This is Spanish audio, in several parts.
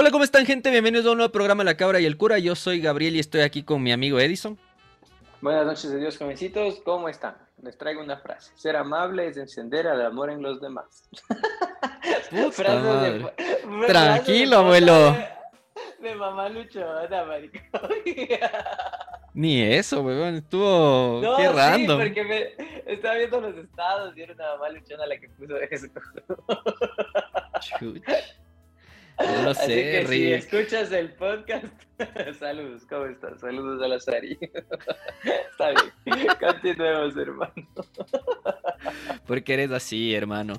Hola, ¿cómo están, gente? Bienvenidos a un nuevo programa La Cabra y el Cura. Yo soy Gabriel y estoy aquí con mi amigo Edison. Buenas noches, de Dios, jovencitos. ¿Cómo están? Les traigo una frase. Ser amable es encender el amor en los demás. Puta madre. Tranquilo, abuelo. De, mamá luchona, marico. Ni eso, weón. Estuvo. No, Qué sí, random. porque me estaba viendo los estados y era una mamá luchona la que puso eso. Chuch. No lo Así sé, que si Rick. escuchas el podcast, saludos, ¿cómo estás? Saludos a la Sari. Está bien, continuemos, hermano. Porque eres así, hermano.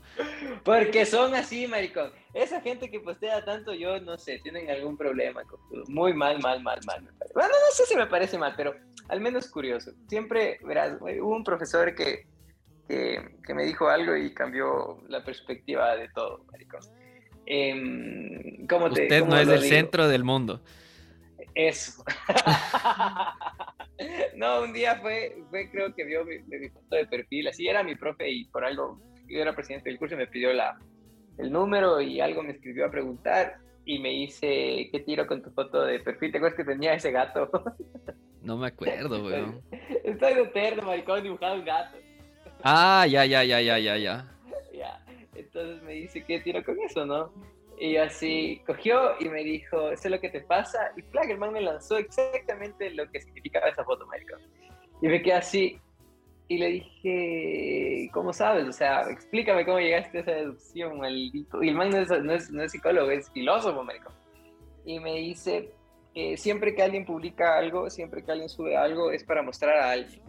Porque son así, maricón. Esa gente que postea tanto, yo no sé, tienen algún problema. Muy mal, mal, mal, mal. me parece. Bueno, no sé si me parece mal, pero al menos curioso. Siempre, verás, hubo un profesor que, que, que me dijo algo y cambió la perspectiva de todo, maricón. Em, ¿cómo te- Usted cómo no es el digo? centro del mundo. Eso. no, un día fue, fue creo que vio mi, mi foto de perfil, así era mi profe y por algo, yo era presidente del curso y me pidió la, el número y algo me escribió a preguntar y me dice, ¿qué tiro con tu foto de perfil? ¿Te acuerdas que tenía ese gato? No me acuerdo, weón. Estoy de eterno, maricón, dibujado un gato. Ah, ya, ya, ya, ya, ya. Ya, entonces me dice, ¿qué tiro con eso, no? Y así, cogió y me dijo, sé lo que te pasa. Y flag, el me lanzó exactamente lo que significaba esa foto, maricón. Y me quedé así. Y le dije, ¿cómo sabes? O sea, explícame cómo llegaste a esa deducción, maldito. Y el man no es, psicólogo, es filósofo, maricón. Y me dice, que siempre que alguien publica algo, siempre que alguien sube algo, es para mostrar a alguien.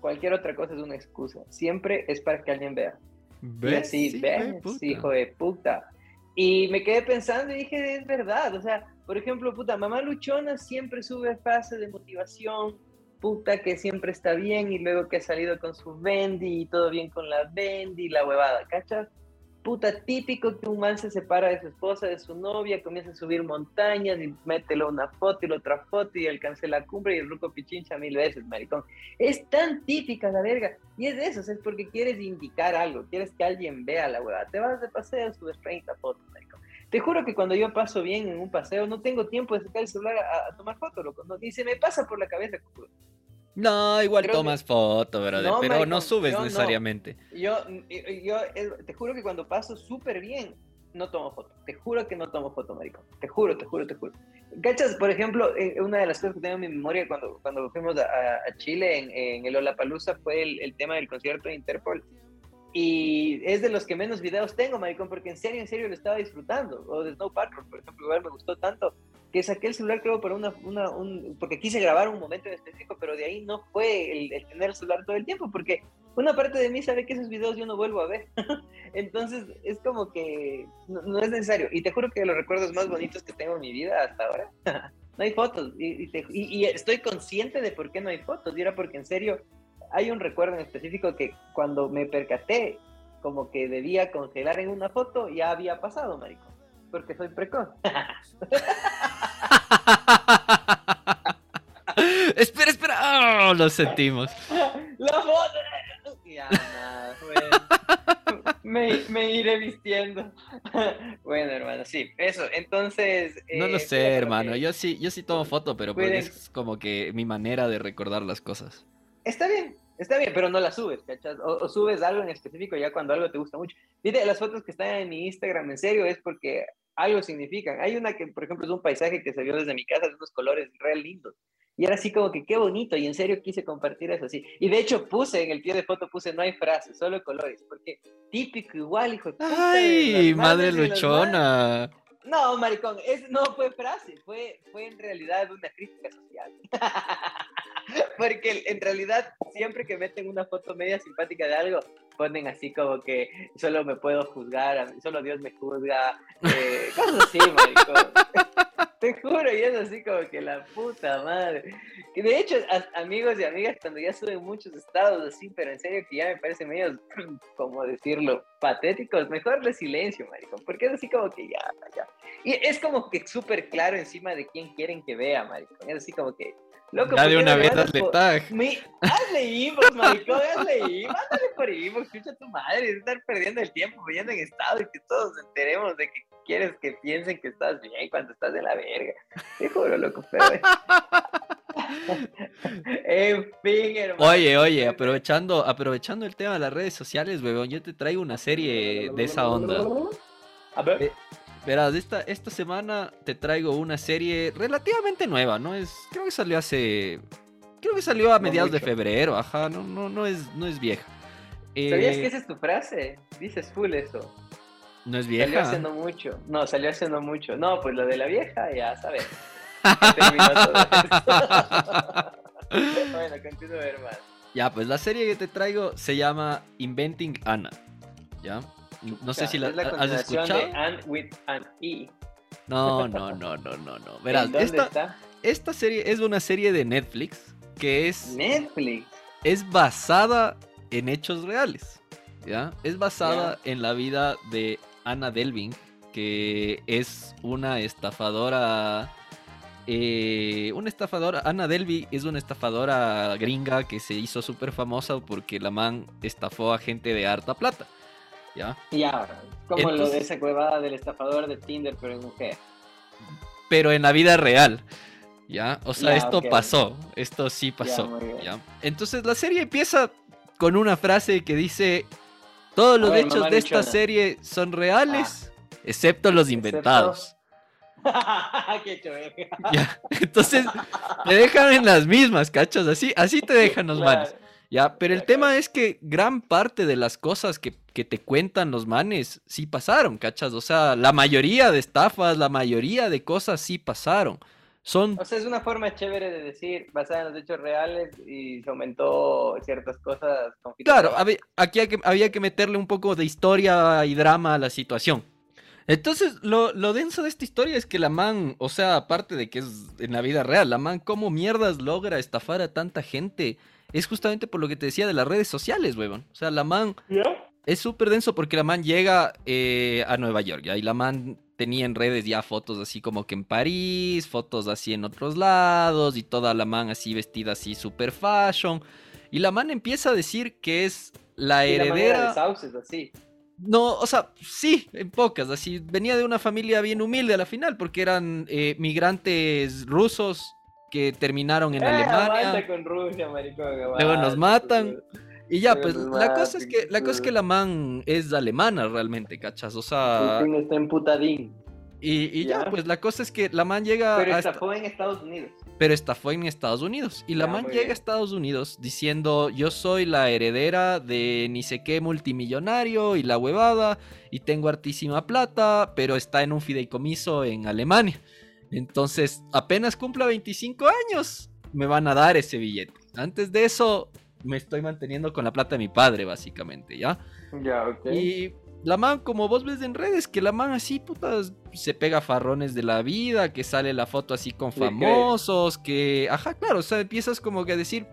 Cualquier otra cosa es una excusa. Siempre es para que alguien vea. Y ¿Ves? así, Sí, ves, hijo de puta. Y me quedé pensando y dije, es verdad. O sea, por ejemplo, puta, mamá luchona siempre sube frases de motivación, puta, que siempre está bien y luego que ha salido con su Bendy y todo bien con la Bendy, la huevada, ¿cachas? Puta, típico que un man se separa de su esposa, de su novia, comienza a subir montañas y mételo una foto y la otra foto y alcance la cumbre y el ruco pichincha mil veces, maricón. Es tan típica la verga. Y es de eso, es porque quieres indicar algo, quieres que alguien vea la huevada. Te vas de paseo, subes 30 fotos, maricón. Te juro que cuando yo paso bien en un paseo, no tengo tiempo de sacar el celular a, tomar fotos, loco. No, me pasa por la cabeza. No, igual Creo que- tomas foto, brother, No, pero no subes yo no. necesariamente. Yo, yo, yo, eh, te juro que cuando paso súper bien, no tomo foto. Te juro que no tomo foto, maricón. Te juro, te juro, te juro. ¿Cachas? Por ejemplo, eh, una de las cosas que tengo en mi memoria cuando, cuando fuimos a, a Chile en, en el Olapalooza fue el, el tema del concierto de Interpol. Y es de los que menos videos tengo, maricón, porque en serio, en serio lo estaba disfrutando. O de Snow Patrol, por ejemplo, igual me gustó tanto que saqué el celular, creo, para una, una un, porque quise grabar un momento en específico, pero de ahí no fue el, el tener el celular todo el tiempo, porque una parte de mí sabe que esos videos yo no vuelvo a ver. Entonces es como que no, no es necesario. Y te juro que los recuerdos más bonitos que tengo en mi vida hasta ahora, no hay fotos. Y, y te- y- y estoy consciente de por qué no hay fotos. Y era porque en serio hay un recuerdo en específico que cuando me percaté como que debía congelar en una foto, ya había pasado, marico. Porque soy precoz. espera, espera. Ah, lo sentimos. La foto. Ya, nada, bueno. Me, me iré vistiendo. Bueno, hermano, sí, eso. Entonces. No lo eh, sé, hermano. que- Yo sí, yo sí tomo foto, pero Cuiden- es como que mi manera de recordar las cosas. Está bien, está bien, pero no la subes, ¿cachas? O, o subes algo en específico ya cuando algo te gusta mucho. Viste, las fotos que están en mi Instagram, en serio, es porque algo significan. Hay una que, por ejemplo, es un paisaje que se vio desde mi casa, de unos colores real lindos. Y era así como que qué bonito, y en serio quise compartir eso así. Y de hecho puse en el pie de foto, puse no hay frases, solo colores, porque típico igual, hijo de puta, Ay, madre luchona. No, maricón, es, no fue frase, fue, fue en realidad una crítica social. Porque en realidad, siempre que meten una foto media simpática de algo, ponen así como que solo me puedo juzgar, solo Dios me juzga, eh, cosas así, maricón. Te juro, y es así como que la puta madre. Que de hecho, a- amigos y amigas, cuando ya suben muchos estados así, pero en serio que ya me parece medio, como decirlo, patéticos, mejor le silencio, maricón, porque es así como que ya, ya. Y es como que súper claro encima de quién quieren que vea, maricón. Es así como que, loco, Ya ¿por de qué una vez hazle tag. mi, hazle inbox, maricón, hazle inbox, mándale por inbox, escucha tu madre, estar perdiendo el tiempo, viendo en estado y que todos nos enteremos de que quieres que piensen que estás bien cuando estás de la verga. Te juro, loco, pero... en fin, hermano. Oye, oye, aprovechando, aprovechando el tema de las redes sociales, weón, yo te traigo una serie de esa onda. A ver. Eh, Verás, esta, esta semana te traigo una serie relativamente nueva, ¿no? Es, creo que salió hace. Creo que salió a No mediados de febrero, ajá, no, no, no es, no es vieja. ¿Sabías Eh, que esa es tu frase? Dices full eso. No es Salió vieja. hace no mucho. No, salió hace no mucho. No, pues lo de la vieja, ya sabes. Terminó todo esto. bueno, continúa, hermano. Ya, pues la serie que te traigo se llama Inventing Anna. ¿Ya? No sé si la, es la has escuchado. de Anne with an E. No, no, no, no, no, no. Verás, ¿En dónde esta, está? esta serie es una serie de Netflix que es, Netflix. es basada en hechos reales. ¿Ya? Es basada en la vida de Anna Delving, que es una estafadora. eh, una estafadora. Anna Delvey es una estafadora gringa que se hizo súper famosa porque la man estafó a gente de harta plata. ¿Ya? Ya, como lo de esa cuevada del estafador de Tinder, pero en mujer. pero en la vida real. ¿Ya? O sea, Ya, esto pasó. Esto sí pasó. ¿ya? Entonces la serie empieza con una frase que dice: Todos los ver, hechos de esta serie son reales, excepto los inventados. Qué. ¿Ya? Entonces te dejan en las mismas, ¿cachas? Así, así te dejan los Claro. manes. ¿Ya? Pero el tema es que gran parte de las cosas que, que te cuentan los manes sí pasaron, ¿cachas? O sea, la mayoría de estafas, la mayoría de cosas sí pasaron. Son O sea, es una forma chévere de decir, basada en los hechos reales y se aumentó ciertas cosas Claro, había- aquí hay que- había que meterle un poco de historia y drama a la situación. Entonces, lo, lo denso de esta historia es que la man, o sea, aparte de que es en la vida real, la man, ¿cómo mierdas logra estafar a tanta gente? Es justamente por lo que te decía de las redes sociales, huevón. O sea, la man es súper denso porque la man llega eh, a Nueva York, ¿ya? Y la man tenía en redes ya fotos así como que en París, fotos así en otros lados, y toda la man así vestida así super fashion. Y la man empieza a decir que es la Y la heredera... de sauces, así. No, o sea, sí, en pocas, así. Venía de una familia bien humilde a la final, porque eran eh, migrantes rusos que terminaron en Eh, Alemania. con Rusia, maricón. Luego nos matan. Y ya, pues nos la cosa es que la cosa es que pues. la man es alemana realmente, ¿cachas? O sea, Putin está emputadín. y, y ya, Ya. pues la cosa es que la man llega Pero estafó en Estados Unidos. pero estafó en Estados Unidos. Y la Ya, man llega bien. a Estados Unidos diciendo, yo soy la heredera de ni sé qué multimillonario y la huevada, y tengo hartísima plata, pero está en un fideicomiso en Alemania. Entonces, apenas cumpla 25 años, me van a dar ese billete. Antes de eso, me estoy manteniendo con la plata de mi padre, básicamente, ¿ya? Ya, ok. Y la man, como vos ves en redes, que la man así, putas, se pega farrones de la vida, que sale la foto así con famosos, que, ajá, claro, o sea, empiezas como que a decir,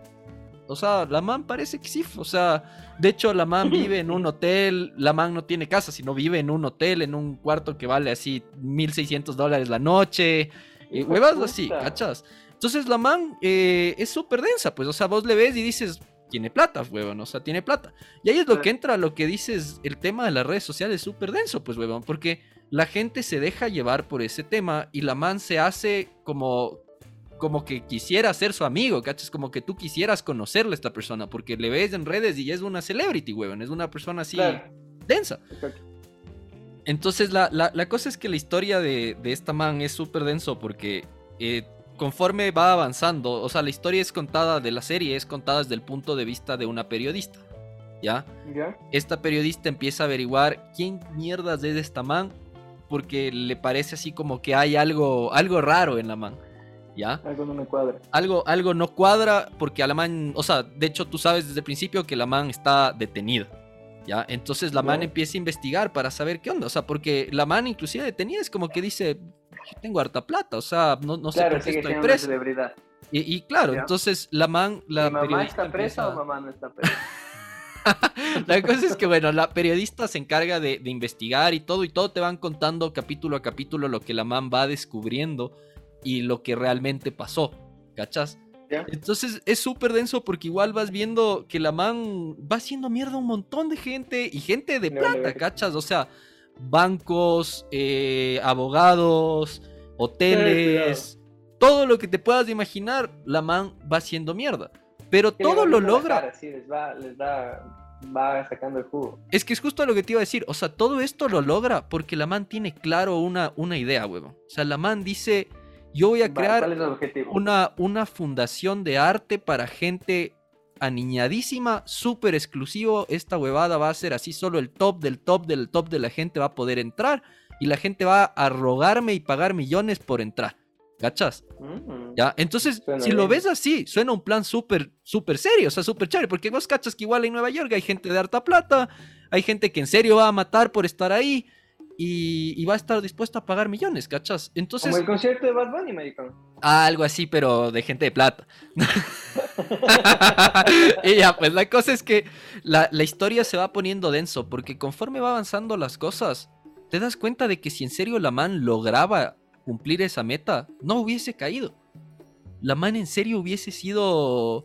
o sea, la man parece que sí, o sea, de hecho la man vive en un hotel, la man no tiene casa, sino vive en un hotel, en un cuarto que vale así 1600 dólares la noche, de huevas así. ¿cachas? Entonces la man eh, es súper densa, pues, o sea, vos le ves y dices, tiene plata, huevón, o sea, tiene plata. Y ahí es lo que entra, lo que dices, el tema de las redes sociales es súper denso, pues, huevón, porque la gente se deja llevar por ese tema y la man se hace como, como que quisiera ser su amigo, ¿cachas? Como que tú quisieras conocerle a esta persona, porque le ves en redes y es una celebrity, huevón, es una persona así Claro. densa. Exacto. Entonces la, la- la cosa es que la historia de, de esta man es súper denso porque eh, conforme va avanzando, o sea, la historia es contada de la serie, es contada desde el punto de vista de una periodista, ¿ya? ¿Ya? Esta periodista empieza a averiguar quién mierdas es esta man porque le parece así como que hay algo, algo raro en la man, ¿ya? Algo no me cuadra. Algo, algo no cuadra porque a la man, o sea, de hecho tú sabes desde el principio que la man está detenida. ¿Ya? Entonces la Ya. man empieza a investigar para saber qué onda. O sea, porque la man inclusive detenida es como que dice, "Yo tengo harta plata, o sea, no, no sé por qué estoy presa. celebridad. Y, y claro, Ya. entonces la man, la ¿Mi mamá periodista está presa empieza- o mamá no está presa? La cosa es que, bueno, la periodista se encarga de, de investigar y todo, y todo te van contando capítulo a capítulo lo que la man va descubriendo y lo que realmente pasó, ¿cachas? ¿Ya? Entonces es súper denso porque igual vas viendo que la man va haciendo mierda a un montón de gente y gente de plata. ¿cachas? O sea, bancos, eh, abogados, hoteles, todo lo que te puedas imaginar, la man va haciendo mierda. Pero todo lo logra. les va, les va sacando el jugo. Es que es justo lo que te iba a decir. O sea, todo esto lo logra porque la man tiene claro una, una idea, huevo. O sea, la man dice, yo voy a crear una, una fundación de arte para gente aniñadísima, súper exclusivo. Esta huevada va a ser así, solo el top del top del top de la gente va a poder entrar y la gente va a rogarme y pagar millones por entrar. ¿Cachas? Mm. ¿Ya? Entonces, si lo ves así, suena un plan súper, súper serio, o sea, súper chévere, porque vos cachas que igual en Nueva York hay gente de harta plata, hay gente que en serio va a matar por estar ahí y, va a estar dispuesta a pagar millones, ¿cachas? Entonces... Como el concierto de Bad Bunny, maricón. algo así, pero de gente de plata. y ya, pues la cosa es que la, la historia se va poniendo denso, porque conforme va avanzando las cosas, te das cuenta de que si en serio la man lograba cumplir esa meta, no hubiese caído. La man en serio hubiese sido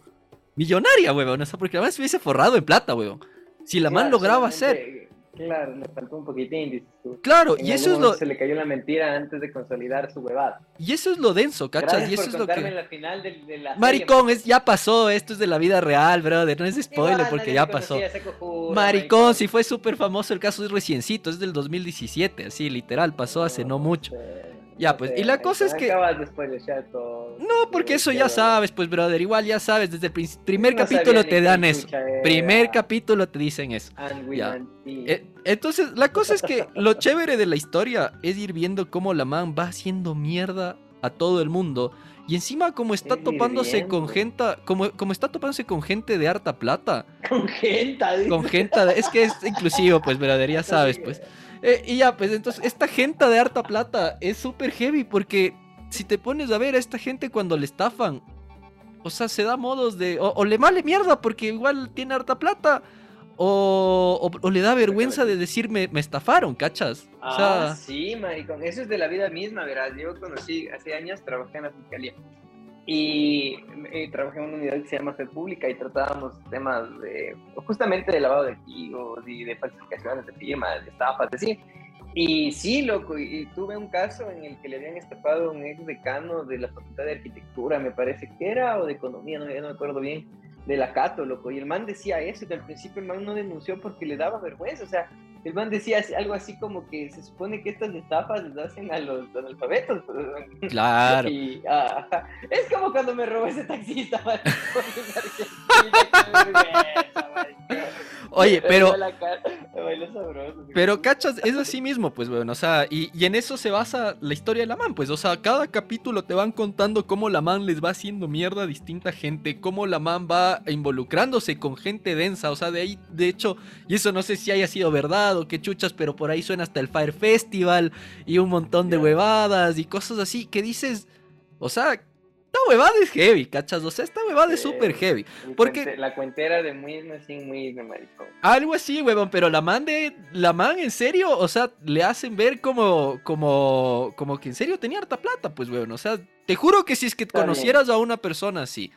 millonaria, weón. O sea, porque la man se hubiese forrado en plata, weón. Si la man lograba hacer. Claro, le faltó un poquitín, dices tú. Claro, y eso es lo. Se le cayó la mentira antes de consolidar su huevada. Y eso es lo denso, ¿cachas? y eso es lo que. La final de, la maricón, es, ya pasó, esto es de la vida real, brother. No es spoiler porque ya pasó. maricón, si fue súper famoso el caso es reciencito, es del 2017, así, literal, pasó hace no mucho. Ya, pues, y la cosa es que... No, porque eso ya sabes, pues, brother, igual ya sabes, desde el primer capítulo te dan eso. Primer capítulo te dicen eso. Eh, entonces, la cosa es que lo chévere de la historia es ir viendo cómo la man va haciendo mierda a todo el mundo. Y encima como está topándose con gente, como, como está topándose con gente de harta plata. Con gente. Con gente, es que es inclusivo, pues, brother, ya sabes, pues. Eh, y ya, pues entonces, esta gente de harta plata es súper heavy porque si te pones a ver a esta gente cuando le estafan, o sea, se da modos de. O, le vale mierda porque igual tiene harta plata. O, o, le da vergüenza de decirme me estafaron, ¿cachas? O sea, ah, sí, maricón. Eso es de la vida misma, verás. Yo conocí hace años, trabajé en la fiscalía. Y, trabajé en una unidad que se llama Fed Pública y tratábamos temas de justamente de lavado de activos y de falsificaciones de firmas, de estafas, así. Y sí, loco, y, tuve un caso en el que le habían estafado a un ex decano de la Facultad de Arquitectura, me parece que era, o de Economía, no, no me acuerdo bien, de la Cato, loco. Y el man decía eso, y al principio el man no denunció porque le daba vergüenza, o sea, el man decía algo así como que se supone que estas estafas les hacen a los analfabetos. Claro. es como cuando me robó ese taxista. Oye, pero. Pero cachas, es así mismo, pues, bueno, o sea, y, y, en eso se basa la historia de la man, pues, o sea, cada capítulo te van contando cómo la man les va haciendo mierda a distinta gente, cómo la man va involucrándose con gente densa, o sea, de ahí, de hecho, y eso no sé si haya sido verdad o qué chuchas, pero por ahí suena hasta el Fire Festival y un montón de huevadas y cosas así que dices, o sea, esta huevada es heavy, ¿cachas? O sea, esta huevada es súper heavy. Porque... la cuentera de muy así, muy maricón. Algo así, huevón, pero la man de... La man, en serio, o sea, le hacen ver como... Como... Como que en serio tenía harta plata, pues, huevón. O sea, te juro que si es que conocieras a una persona así.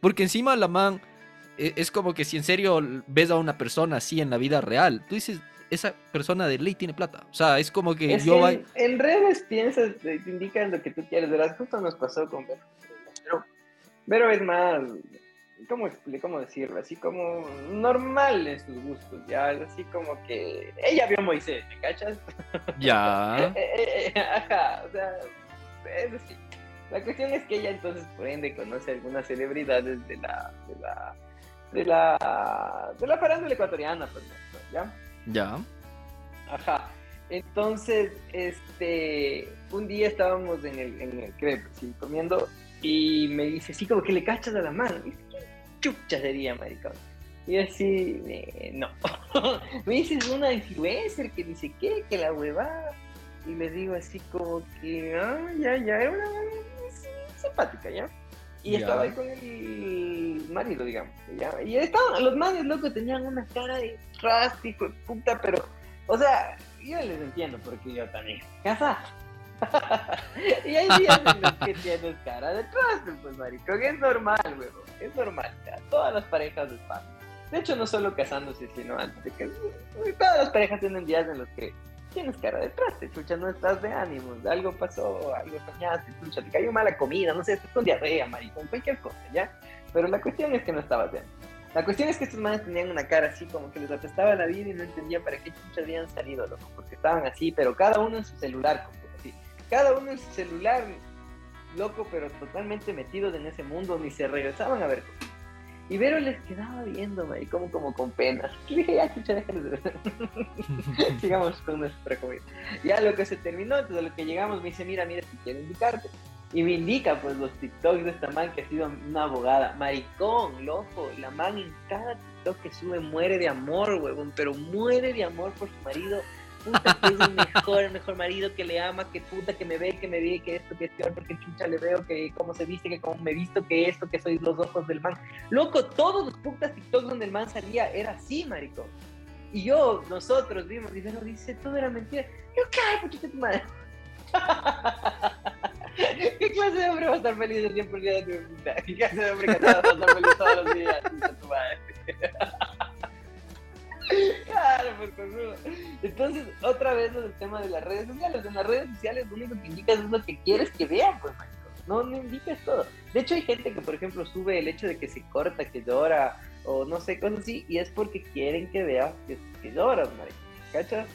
Porque encima la man... E, es como que si en serio ves a una persona así en la vida real, tú dices, esa persona de ley tiene plata. O sea, es como que yo... en, redes piensas, te indican lo que tú quieres, ¿verdad? Justo nos pasó con pero es más, ¿cómo, ¿cómo decirlo? Así como normal en sus gustos, ya, así como que ella vio a Moisés, ¿me cachas? Ya. Eh, eh, eh, ajá, o sea, es así. La cuestión es que ella entonces, por ende, conoce algunas celebridades de la, de la, de la, de la farándula ecuatoriana, por ejemplo, ¿ya? Ya. Ajá. Entonces, este, un día estábamos en el, en el crepe, sí, comiendo y me dice, sí, como que le cachas a la mano. Y dice, ¿qué chucha sería, maricón? Y así, eh, no. me dice, es una influencer que dice, ¿qué? Que la huevada. Y le digo así como que, ah, ya, ya, era una simpática, ¿ya? Y estaba ahí con el marido, digamos. ¿ya? Y estaban, los manes, loco, tenían una cara de rástico, puta, pero, o sea, yo les entiendo porque yo también. Casa, y hay días en los que tienes cara de traste, pues, maricón. Es normal, huevo. Es normal. todas las parejas les pasa. De hecho, no solo casándose, sino antes de que. Todas las parejas tienen días en los que tienes cara de traste, chucha, no estás de ánimos, algo pasó, algo soñaste, chucha, te cayó mala comida, no sé, estás con diarrea, maricón, cualquier cosa, ¿ya? Pero la cuestión es que no estabas de ánimos. La cuestión es que estos manes tenían una cara así como que les apestaba la vida y no entendía para qué chucha habían salido, loco, porque estaban así, pero cada uno en su celular, como. Cada uno en su celular, loco, pero totalmente metidos en ese mundo, ni se regresaban a ver Y Vero les quedaba viendo, y como, como con pena. Y dije, ya, chucha, déjales de ver. Sigamos con nuestra comida. Ya lo que se terminó, entonces lo que llegamos me dice, mira, mira, si quiero indicarte. Y me indica, pues, los TikToks de esta man que ha sido una abogada. Maricón, loco. La man en cada TikTok que sube muere de amor, huevón. Pero muere de amor por su marido. Puta, que es el mejor, el mejor marido que le ama, que puta, que me ve, que me ve, que esto, que peor, porque chucha le veo, que cómo se viste, que cómo me visto, que esto, que soy los ojos del man. Loco, todos los putas TikToks donde el man salía era así, maricón. Y yo, nosotros vimos, y no dice, todo era mentira. Yo, ¿qué? Puchita tu madre. ¿Qué clase de hombre va a estar feliz el tiempo día de tu puta? ¿Qué clase de hombre casado va a estar feliz todos los días? Tu madre. Claro, por favor. Entonces, otra vez lo del tema de las redes sociales. En las redes sociales lo único que indicas es lo que quieres que vean, pues, No, no indicas todo. De hecho, hay gente que, por ejemplo, sube el hecho de que se corta, que llora, o no sé, cosas así, y es porque quieren que veas que, que lloras, marico. ¿Cachas?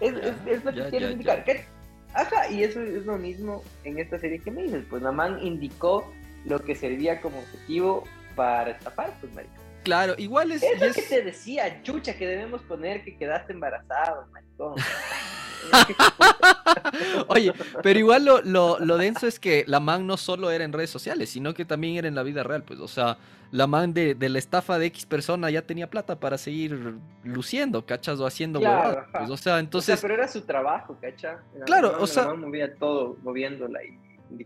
Es, es, es, lo que ya, quieren indicar. ¿Qué? Ajá, y eso es lo mismo en esta serie que me dices, pues la man indicó lo que servía como objetivo para estafar, pues marico. Claro, igual es... Es lo que te decía, chucha, que debemos poner que quedaste embarazado, maricón. Oye, pero igual lo, lo, lo, denso es que la man no solo era en redes sociales, sino que también era en la vida real, pues, o sea, la man de, de la estafa de X persona ya tenía plata para seguir luciendo, ¿cachas? O haciendo claro, pues, o sea, entonces... O sea, pero era su trabajo, ¿cachas? Claro, o sea... La man movía todo moviéndola y...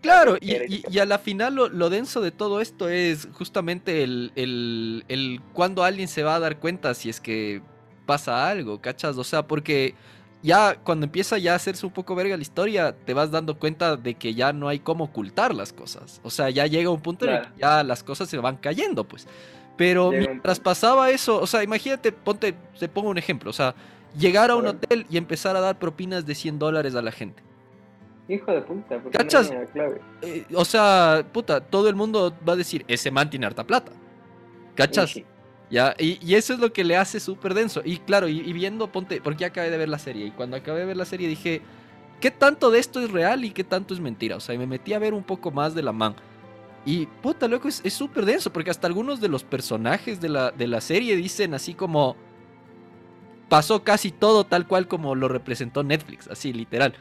Claro, y, y, y, a la final lo, lo, denso de todo esto es justamente el, el, el cuando alguien se va a dar cuenta si es que pasa algo, ¿cachas? O sea, porque ya cuando empieza ya a hacerse un poco verga la historia, te vas dando cuenta de que ya no hay cómo ocultar las cosas. O sea, ya llega un punto claro. en el que ya las cosas se van cayendo, pues. Pero llega mientras pasaba eso, o sea, imagínate, ponte, te pongo un ejemplo, o sea, llegar a un hotel y empezar a dar propinas de 100 dólares a la gente. Hijo de puta, ¿cachas? No eh, o sea, puta, todo el mundo va a decir, ese man tiene harta plata. ¿Cachas? Sí. ¿Ya? Y, y, eso es lo que le hace súper denso. Y claro, y, y, viendo, ponte, porque acabé de ver la serie. Y cuando acabé de ver la serie dije, ¿qué tanto de esto es real y qué tanto es mentira? O sea, y me metí a ver un poco más de la man. Y puta, loco, es súper denso, porque hasta algunos de los personajes de la, de la serie dicen así como, pasó casi todo tal cual como lo representó Netflix, así, literal.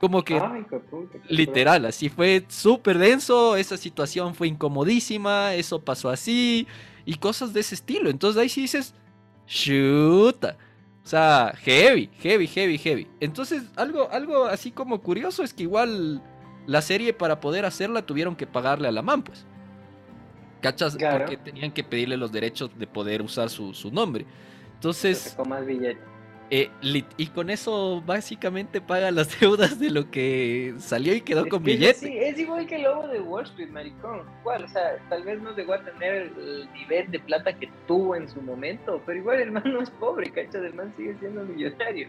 Como que, Ay, puta, literal, así fue súper denso, esa situación fue incomodísima, eso pasó así y cosas de ese estilo. Entonces ahí sí dices, chuta. O sea, heavy, heavy, heavy, heavy. Entonces, algo, algo así como curioso es que igual la serie para poder hacerla tuvieron que pagarle a la man, pues. ¿Cachas? Claro. Porque tenían que pedirle los derechos de poder usar su, su nombre. Entonces... más billete. Eh, y con eso básicamente paga las deudas de lo que salió y quedó es con que billete. Sí, es igual que el lobo de Wall Street, maricón. Igual, o sea, tal vez no llegó a tener el, el, nivel de plata que tuvo en su momento, pero igual el man no es pobre, ¿cachas? El man sigue siendo millonario.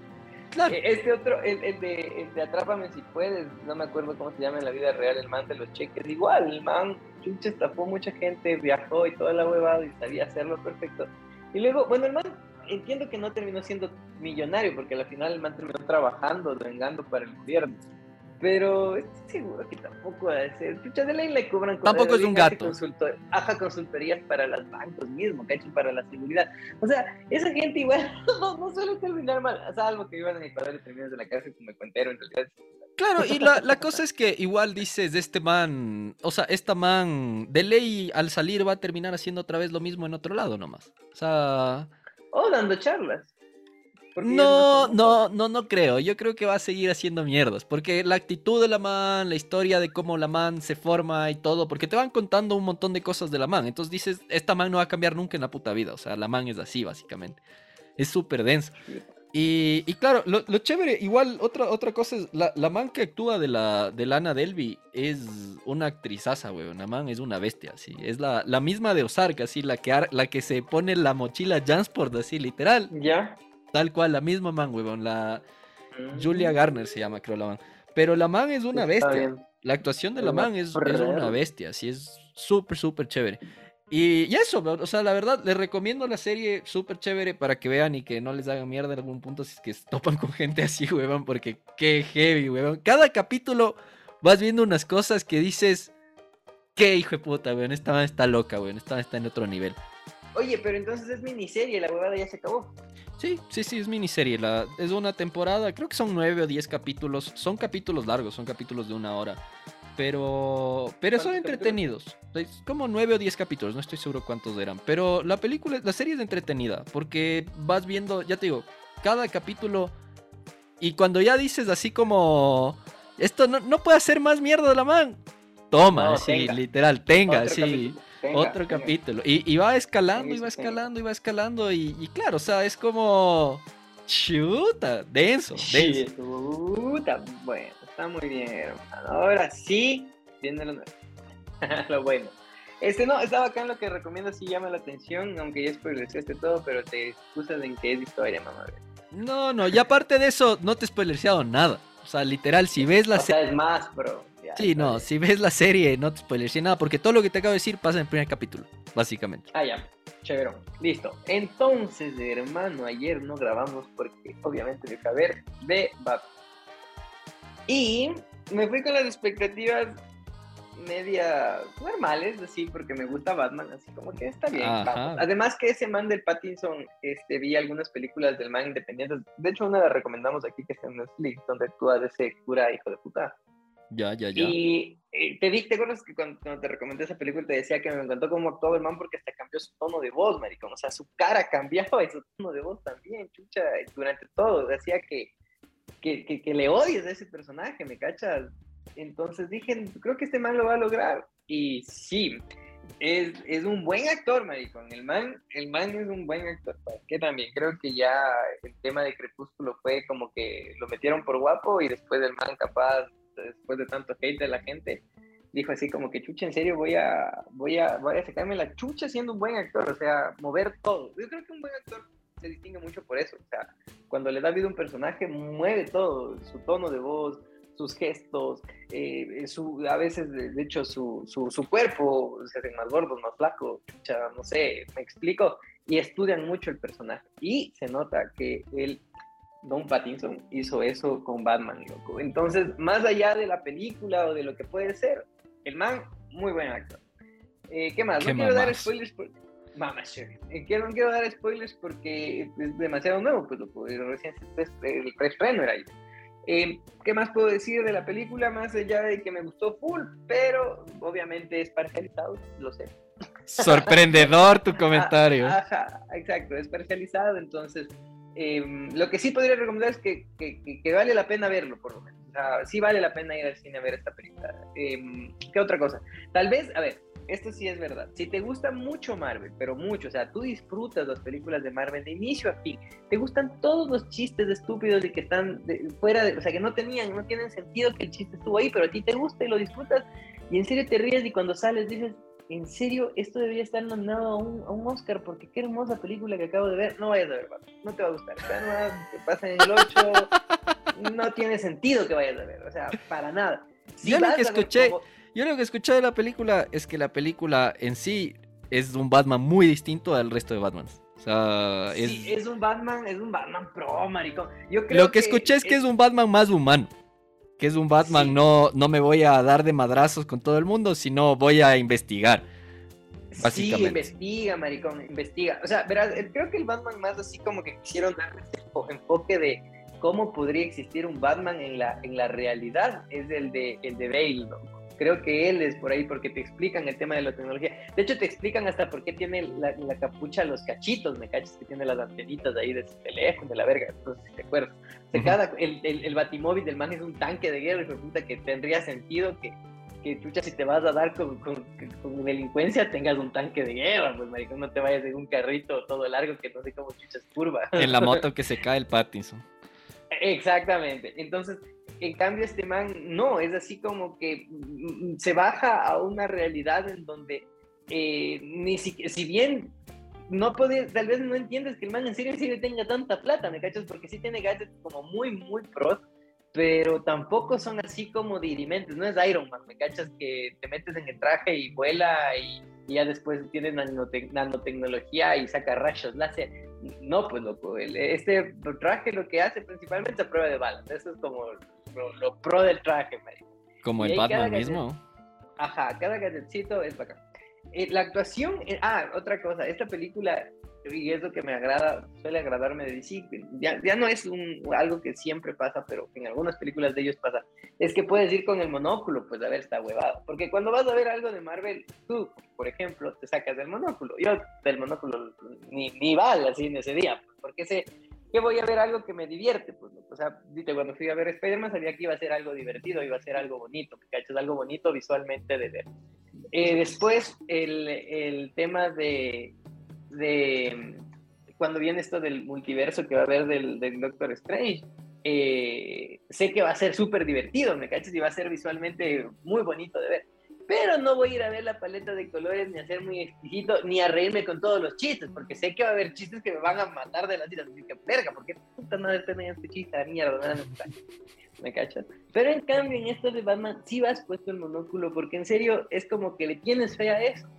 Claro. Eh, este otro, el, el, de, el de Atrápame si puedes, no me acuerdo cómo se llama en la vida real, el man de los cheques. Igual, el man, chucha, estafó mucha gente, viajó y toda la huevada y sabía hacerlo perfecto. Y luego, bueno, el man entiendo que no terminó siendo millonario, porque al final el man terminó trabajando, vengando para el gobierno. Pero estoy seguro que tampoco ser. Pucha, de ley le cobran Tampoco es un gato. Consultor, aja consultorías para los bancos mismo, ¿cachai? Para la seguridad. O sea, esa gente igual no, no suele terminar mal, salvo que iban a Ecuador y terminan de la cárcel como cuentero, en realidad. Claro, y la, la, cosa es que igual dices de este man, o sea, esta man de ley al salir va a terminar haciendo otra vez lo mismo en otro lado nomás. O sea, o dando charlas. No, no, no, no creo. Yo creo que va a seguir haciendo mierdas. Porque la actitud de la man, la historia de cómo la man se forma y todo. Porque te van contando un montón de cosas de la man. Entonces dices, esta man no va a cambiar nunca en la puta vida. O sea, la man es así, básicamente. Es súper densa. Y, y, claro, lo, lo, chévere, igual otra, otra cosa es, la, la man que actúa de la de Lana Delby es una actrizaza, weón, la man es una bestia, así, es la, la misma de Ozark, así, la que, la que se pone la mochila Jansport, así, literal. Ya. Tal cual, la misma man, weón, la... Julia Garner se llama, creo la man. Pero la man es una bestia. La actuación de la man es, es una bestia, sí, es súper, súper chévere. Y, eso, o sea, la verdad, les recomiendo la serie súper chévere para que vean y que no les hagan mierda en algún punto si es que topan con gente así, weón, porque qué heavy, weón. Cada capítulo vas viendo unas cosas que dices, qué hijo de puta, weón, esta está loca, weón, esta está en otro nivel. Oye, pero entonces es miniserie, la huevada ya se acabó. Sí, sí, sí, es miniserie. La, es una temporada, creo que son nueve o diez capítulos. Son capítulos largos, son capítulos de una hora. Pero, pero son entretenidos. Como nueve o diez capítulos, no estoy seguro cuántos eran. Pero la película, la serie es entretenida. Porque vas viendo, ya te digo, cada capítulo. Y cuando ya dices así como. Esto no, no puede hacer más mierda de la man. Toma, sí, literal, tenga, sí. otro capítulo. Y, va escalando, y va escalando, y va escalando. Y, claro, o sea, es como. Chuta, denso, denso. Chuta, bueno está muy bien, hermano. Ahora sí, viene lo, lo bueno. Este no, está bacán lo que recomiendo, sí llama la atención, aunque ya spoilerseaste todo, pero te excusas en que es historia, mamá. No, no, y aparte de eso, no te he spoilerseado nada. O sea, literal, si ves la serie. es más, bro. sí, no, si ves la serie, no te spoilerseé nada, porque todo lo que te acabo de decir pasa en el primer capítulo, básicamente. Ah, ya, chévere. Listo. Entonces, hermano, ayer no grabamos porque obviamente me a ver de Batman. Y me fui con las expectativas media normales, así, porque me gusta Batman, así como que está bien. Además que ese man del Pattinson, este, vi algunas películas del man independientes. De hecho, una la recomendamos aquí que está en Netflix, donde actúa de ese cura hijo de puta. Ya, ya, ya. Y eh, te di, ¿te acuerdas que cuando, te recomendé esa película te decía que me encantó cómo actuaba el man porque hasta cambió su tono de voz, maricón? O sea, su cara cambiaba y su tono de voz también, chucha, durante todo. Decía que que, que, le odies a ese personaje, ¿me cachas? Entonces dije, creo que este man lo va a lograr. Y sí, es, es un buen actor, maricón. El man, el man es un buen actor. Que también creo que ya el tema de Crepúsculo fue como que lo metieron por guapo y después el man capaz, después de tanto hate de la gente, dijo así como que chucha, en serio voy a, voy a, voy a sacarme la chucha siendo un buen actor, o sea, mover todo. Yo creo que un buen actor se distingue mucho por eso. O sea, cuando le da vida a un personaje, mueve todo, su tono de voz, sus gestos, eh, su, a veces, de, hecho, su, su, su, cuerpo se hacen más gordos, más flacos, no sé, me explico, y estudian mucho el personaje. Y se nota que él, Don Pattinson, hizo eso con Batman, loco. Entonces, más allá de la película o de lo que puede ser, el man, muy buen actor. Eh, ¿Qué más? no quiero dar spoilers. Mamá eh, quiero, no quiero dar spoilers porque es demasiado nuevo, pues lo recién el preestreno era ahí. Eh, ¿Qué más puedo decir de la película? Más allá de que me gustó full, pero obviamente es parcializado, lo sé. Sorprendedor tu comentario. Ajá, exacto, es parcializado, entonces em, lo que sí podría recomendar es que, que, que, vale la pena verlo, por lo menos. O sea, sí vale la pena ir al cine a ver esta película. Em, ¿Qué otra cosa? Tal vez, a ver, esto sí es verdad. Si te gusta mucho Marvel, pero mucho, o sea, tú disfrutas las películas de Marvel de inicio a fin, te gustan todos los chistes estúpidos y que están fuera de, o sea, que no tenían, no tienen sentido que el chiste estuvo ahí, pero a ti te gusta y lo disfrutas y en serio te ríes y cuando sales dices, en serio, esto debería estar nominado a un, a un Oscar porque qué hermosa película que acabo de ver. No vayas a ver, no te va a gustar. O te pasa en el 8, no tiene sentido que vayas a ver, o sea, para nada. Si Yo lo que escuché... Yo lo que escuché de la película es que la película en sí es un Batman muy distinto al resto de Batman. O sea, es... Sí, es un Batman, es un Batman pro. Yo creo lo que, escuché es que es un Batman más humano. Que es un Batman, no, no me voy a dar de madrazos con todo el mundo, sino voy a investigar. Sí, investiga, maricón, investiga. O sea, verás, eh, creo que el Batman más así como que quisieron darle este enfoque de cómo podría existir un Batman en la, en la realidad es el de, el de Bale, ¿no? Creo que él es por ahí porque te explican el tema de la tecnología. De hecho, te explican hasta por qué tiene la, capucha los cachitos, me cachas, que tiene las antenitas ahí de su teléfono, de la verga, entonces si te acuerdas. cada, el, el, batimóvil del man es un tanque de guerra y resulta que tendría sentido que, que chucha, si te vas a dar con, con, delincuencia, tengas un tanque de guerra, pues maricón, no te vayas en un carrito todo largo que no sé cómo chuchas curva. En la moto que se cae el Pattinson. Exactamente. Entonces, en cambio, este man no, es así como que se baja a una realidad en donde eh, ni si, si bien no puedes, tal vez no entiendes que el man en serio sí tenga tanta plata, ¿me cachas? Porque sí tiene gadgets como muy, muy pros, pero tampoco son así como dirimentes, no es Iron Man, ¿me cachas? Que te metes en el traje y vuela y, ya después tienes nanotecnología y saca rayos láser. No, pues loco, este traje lo que hace principalmente es prueba de balas, eso es como lo, pro del traje, Como el Batman mismo. Ajá, cada gadgetcito es bacán. Eh, la actuación, eh, ah, otra cosa, esta película, y es lo que me agrada, suele agradarme de DC, ya, ya no es un, algo que siempre pasa, pero en algunas películas de ellos pasa, es que puedes ir con el monóculo, pues a ver, está huevado. Porque cuando vas a ver algo de Marvel, tú, por ejemplo, te sacas del monóculo. Yo del monóculo ni, ni así en ese día, porque sé que voy a ver algo que me divierte. Pues, o sea, cuando fui a ver Spider-Man sabía que iba a ser algo divertido, iba a ser algo bonito, que es algo bonito visualmente de ver. Eh, después, el, el tema de, de, cuando viene esto del multiverso que va a haber del, del Doctor Strange, eh, sé que va a ser súper divertido, ¿me cachas? Y va a ser visualmente muy bonito de ver. Pero no voy a ir a ver la paleta de colores, ni a ser muy exquisito, ni a reírme con todos los chistes, porque sé que va a haber chistes que me van a matar de la tira. Así que, verga, ¿por qué puta no tener este chiste? Mierda, no, ¿me cachas? Pero en cambio, en esto de Batman, sí vas puesto el monóculo, porque en serio es como que le tienes fe a eso.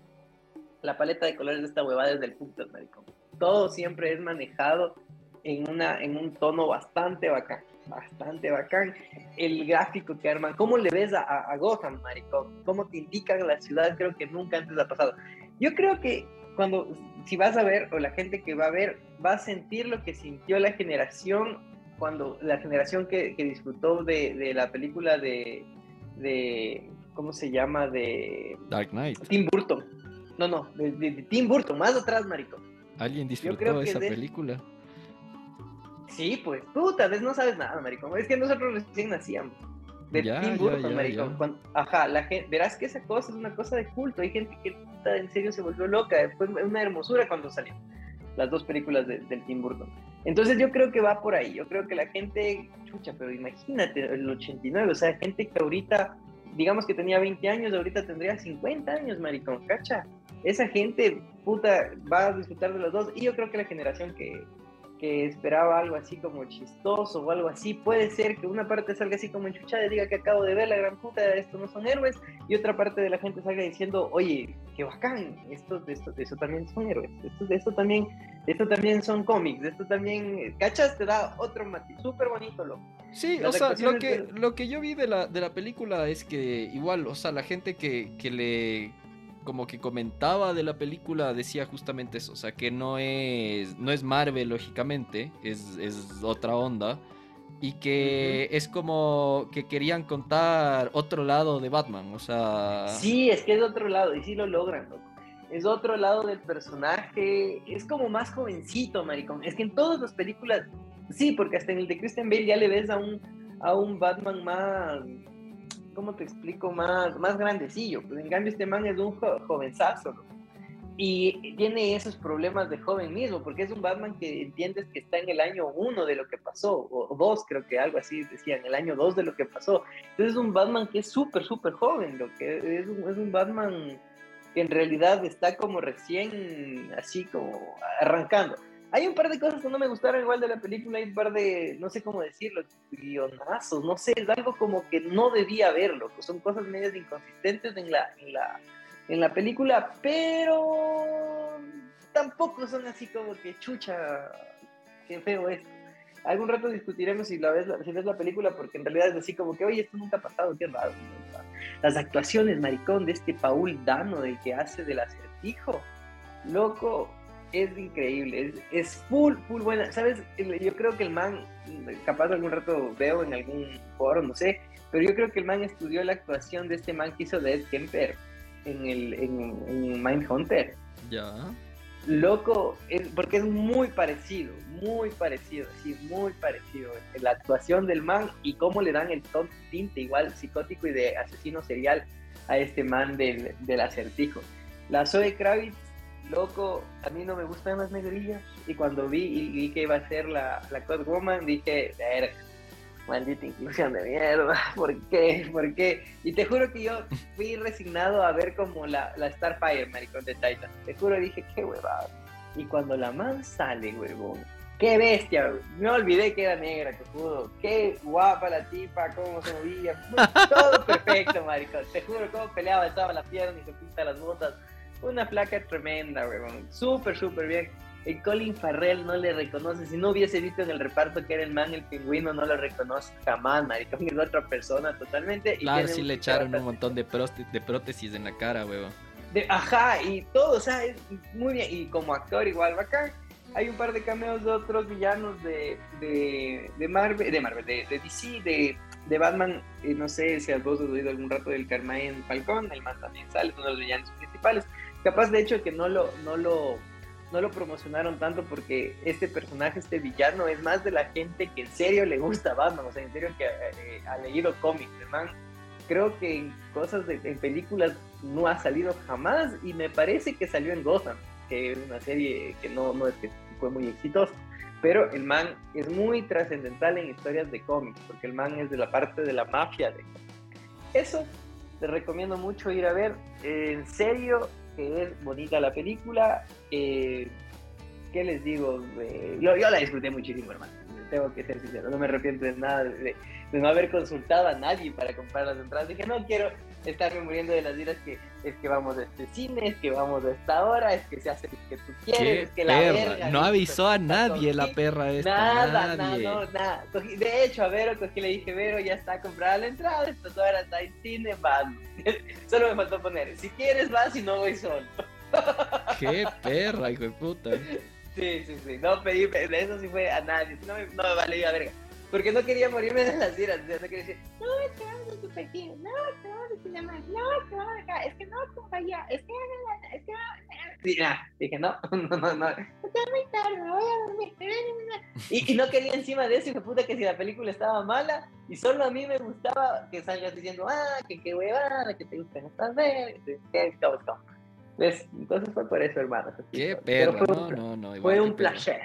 La paleta de colores de esta huevada es del punto, maricón. Todo siempre es manejado en, una, en un tono bastante bacán, bastante bacán. El gráfico que arman, ¿cómo le ves a, a Gotham, maricón? ¿Cómo te indican la ciudad? Creo que nunca antes ha pasado. Yo creo que cuando, si vas a ver, o la gente que va a ver, va a sentir lo que sintió la generación, cuando la generación que, que disfrutó de, de, la película de, de, ¿cómo se llama? De Dark Knight. Tim Burton. No, no, de, Tim Burton, más atrás, maricón. ¿Alguien disfrutó de esa película? Sí, pues, tú tal vez no sabes nada, maricón. Es que nosotros recién nacíamos. De Tim Burton, maricón. ajá, la gente, verás que esa cosa es una cosa de culto. Hay gente que en serio se volvió loca. Fue una hermosura cuando salió las dos películas de, del Tim Burton. Entonces yo creo que va por ahí. Yo creo que la gente, chucha, pero imagínate, el 89, o sea, gente que ahorita, digamos que tenía 20 años, ahorita tendría 50 años, maricón, cacha. Esa gente, puta, va a disfrutar de los dos. Y yo creo que la generación que, que esperaba algo así como chistoso o algo así. Puede ser que una parte salga así como enchuchada y diga que acabo de ver la gran puta, esto no son héroes, y otra parte de la gente salga diciendo, oye, qué bacán, esto, esto, eso también son héroes, esto, esto también, esto también son cómics, esto también, ¿cachas? Te da otro matiz, súper bonito, loco. Sí, o sea, lo que, lo que yo vi de la, de la película es que igual, o sea, la gente que, que le como que comentaba de la película decía justamente eso, o sea, que no es, no es Marvel, lógicamente, es, es otra onda, y que es como que querían contar otro lado de Batman, o sea... Sí, es que es otro lado, y sí lo logran, loco. Es otro lado del personaje, es como más jovencito, maricón. Es que en todas las películas, sí, porque hasta en el de Christian Bale ya le ves a un, a un Batman más ¿cómo te explico? Más, más grandecillo. Pues en cambio este man es un jovenzazo, Y tiene esos problemas de joven mismo, porque es un Batman que entiendes que está en el año uno de lo que pasó, o dos, creo que algo así decían, el año dos de lo que pasó. Entonces es un Batman que es súper, súper joven, lo que es un, es un Batman que en realidad está como recién, así como arrancando. Hay un par de cosas que no me gustaron igual de la película, hay un par de, no sé cómo decirlo, guionazos, no sé, es algo como que no debía verlo, son cosas medias inconsistentes en la, en la, en la película, pero tampoco son así como que chucha, qué feo esto. Algún rato discutiremos si, la ves, si ves la película, porque en realidad es así como que, oye, esto nunca ha pasado, qué raro. Las actuaciones, maricón, de este Paul Dano, del que hace del acertijo, loco, es increíble, es, es, full, full buena. ¿Sabes? Yo creo que el man, capaz algún rato veo en algún foro, no sé, pero yo creo que el man estudió la actuación de este man que hizo de Ed Kemper en, el, en, en Mindhunter. Ya. Loco, es, porque es muy parecido, muy parecido, sí, muy parecido. La actuación del man y cómo le dan el ton tinte igual psicótico y de asesino serial a este man del, del acertijo. La Zoe Kravitz loco, a mí no me gustan las negrillas. Y cuando vi y vi que iba a ser la, la Woman, dije, verga, maldita inclusión de mierda, ¿por qué? ¿Por qué? Y te juro que yo fui resignado a ver como la, la Starfire, maricón de Titan. Te juro, dije, qué huevada. Y cuando la man sale, huevón, qué bestia, me olvidé que era negra, pudo, qué guapa la tipa, cómo se movía, todo perfecto, maricón, te juro, cómo peleaba, estaba la pierna y se pinta las botas, una placa tremenda, huevón, súper, súper bien. El Colin Farrell no le reconoce, si no hubiese visto en el reparto que era el man, el pingüino, no lo reconoce jamás, maricón, es otra persona totalmente. Claro, sí le echaron un montón de, de prótesis en la cara, huevón. De, ajá, y todo, o sea, es muy bien, y como actor igual bacán. Hay un par de cameos de otros villanos de, de, de Marvel, de Marvel, de, de DC, de, de Batman, eh, no sé si has vos oído algún rato del Carmine Falcón, el man también sale, uno de los villanos principales. Capaz de hecho que no lo, no lo, no lo promocionaron tanto porque este personaje, este villano, es más de la gente que en serio le gusta Batman, o sea, en serio que eh, ha leído cómics, man. Creo que en cosas, en películas no ha salido jamás y me parece que salió en Gotham, que es una serie que no, no es fue muy exitosa. Pero el man es muy trascendental en historias de cómics, porque el man es de la parte de la mafia. De... Eso te recomiendo mucho ir a ver. En serio, que es bonita la película. Eh, ¿Qué les digo? Eh, yo, yo, la disfruté muchísimo, hermano. Tengo que ser sincero, no me arrepiento de nada de, de no haber consultado a nadie para comprar las entradas. Dije, no quiero estarme muriendo de las iras que es que vamos a este cine, es que vamos a esta hora, es que se hace lo que tú quieres, es que la verga, No avisó a nadie la perra esta. Nada, nadie. nada, no, nada. de hecho, a Vero cogí, le dije, Vero, ya está comprada la entrada, estas horas en cine, vamos. Solo me faltó poner, si quieres vas y no voy solo. Qué perra, hijo de puta. Sí, sí, sí. No pedí, eso sí fue a nadie. No me, no me vale a verga. Porque no quería morirme de las iras. no quería decir, no, es que vamos a super tío, no, que vamos a cinema, no, es que vamos acá, es que no, compañía, es que es que sí, ah, dije, no, no, no, no. Está muy tarde, me voy a dormir. Y, y no quería encima de eso, hijo puta, que si la película estaba mala, y solo a mí me gustaba que salgas diciendo, ah, que qué huevada, que te gustan estas veces, que cómo. ¿Ves? Entonces fue por eso, hermano. Qué perro, no, no, no. Fue un placer.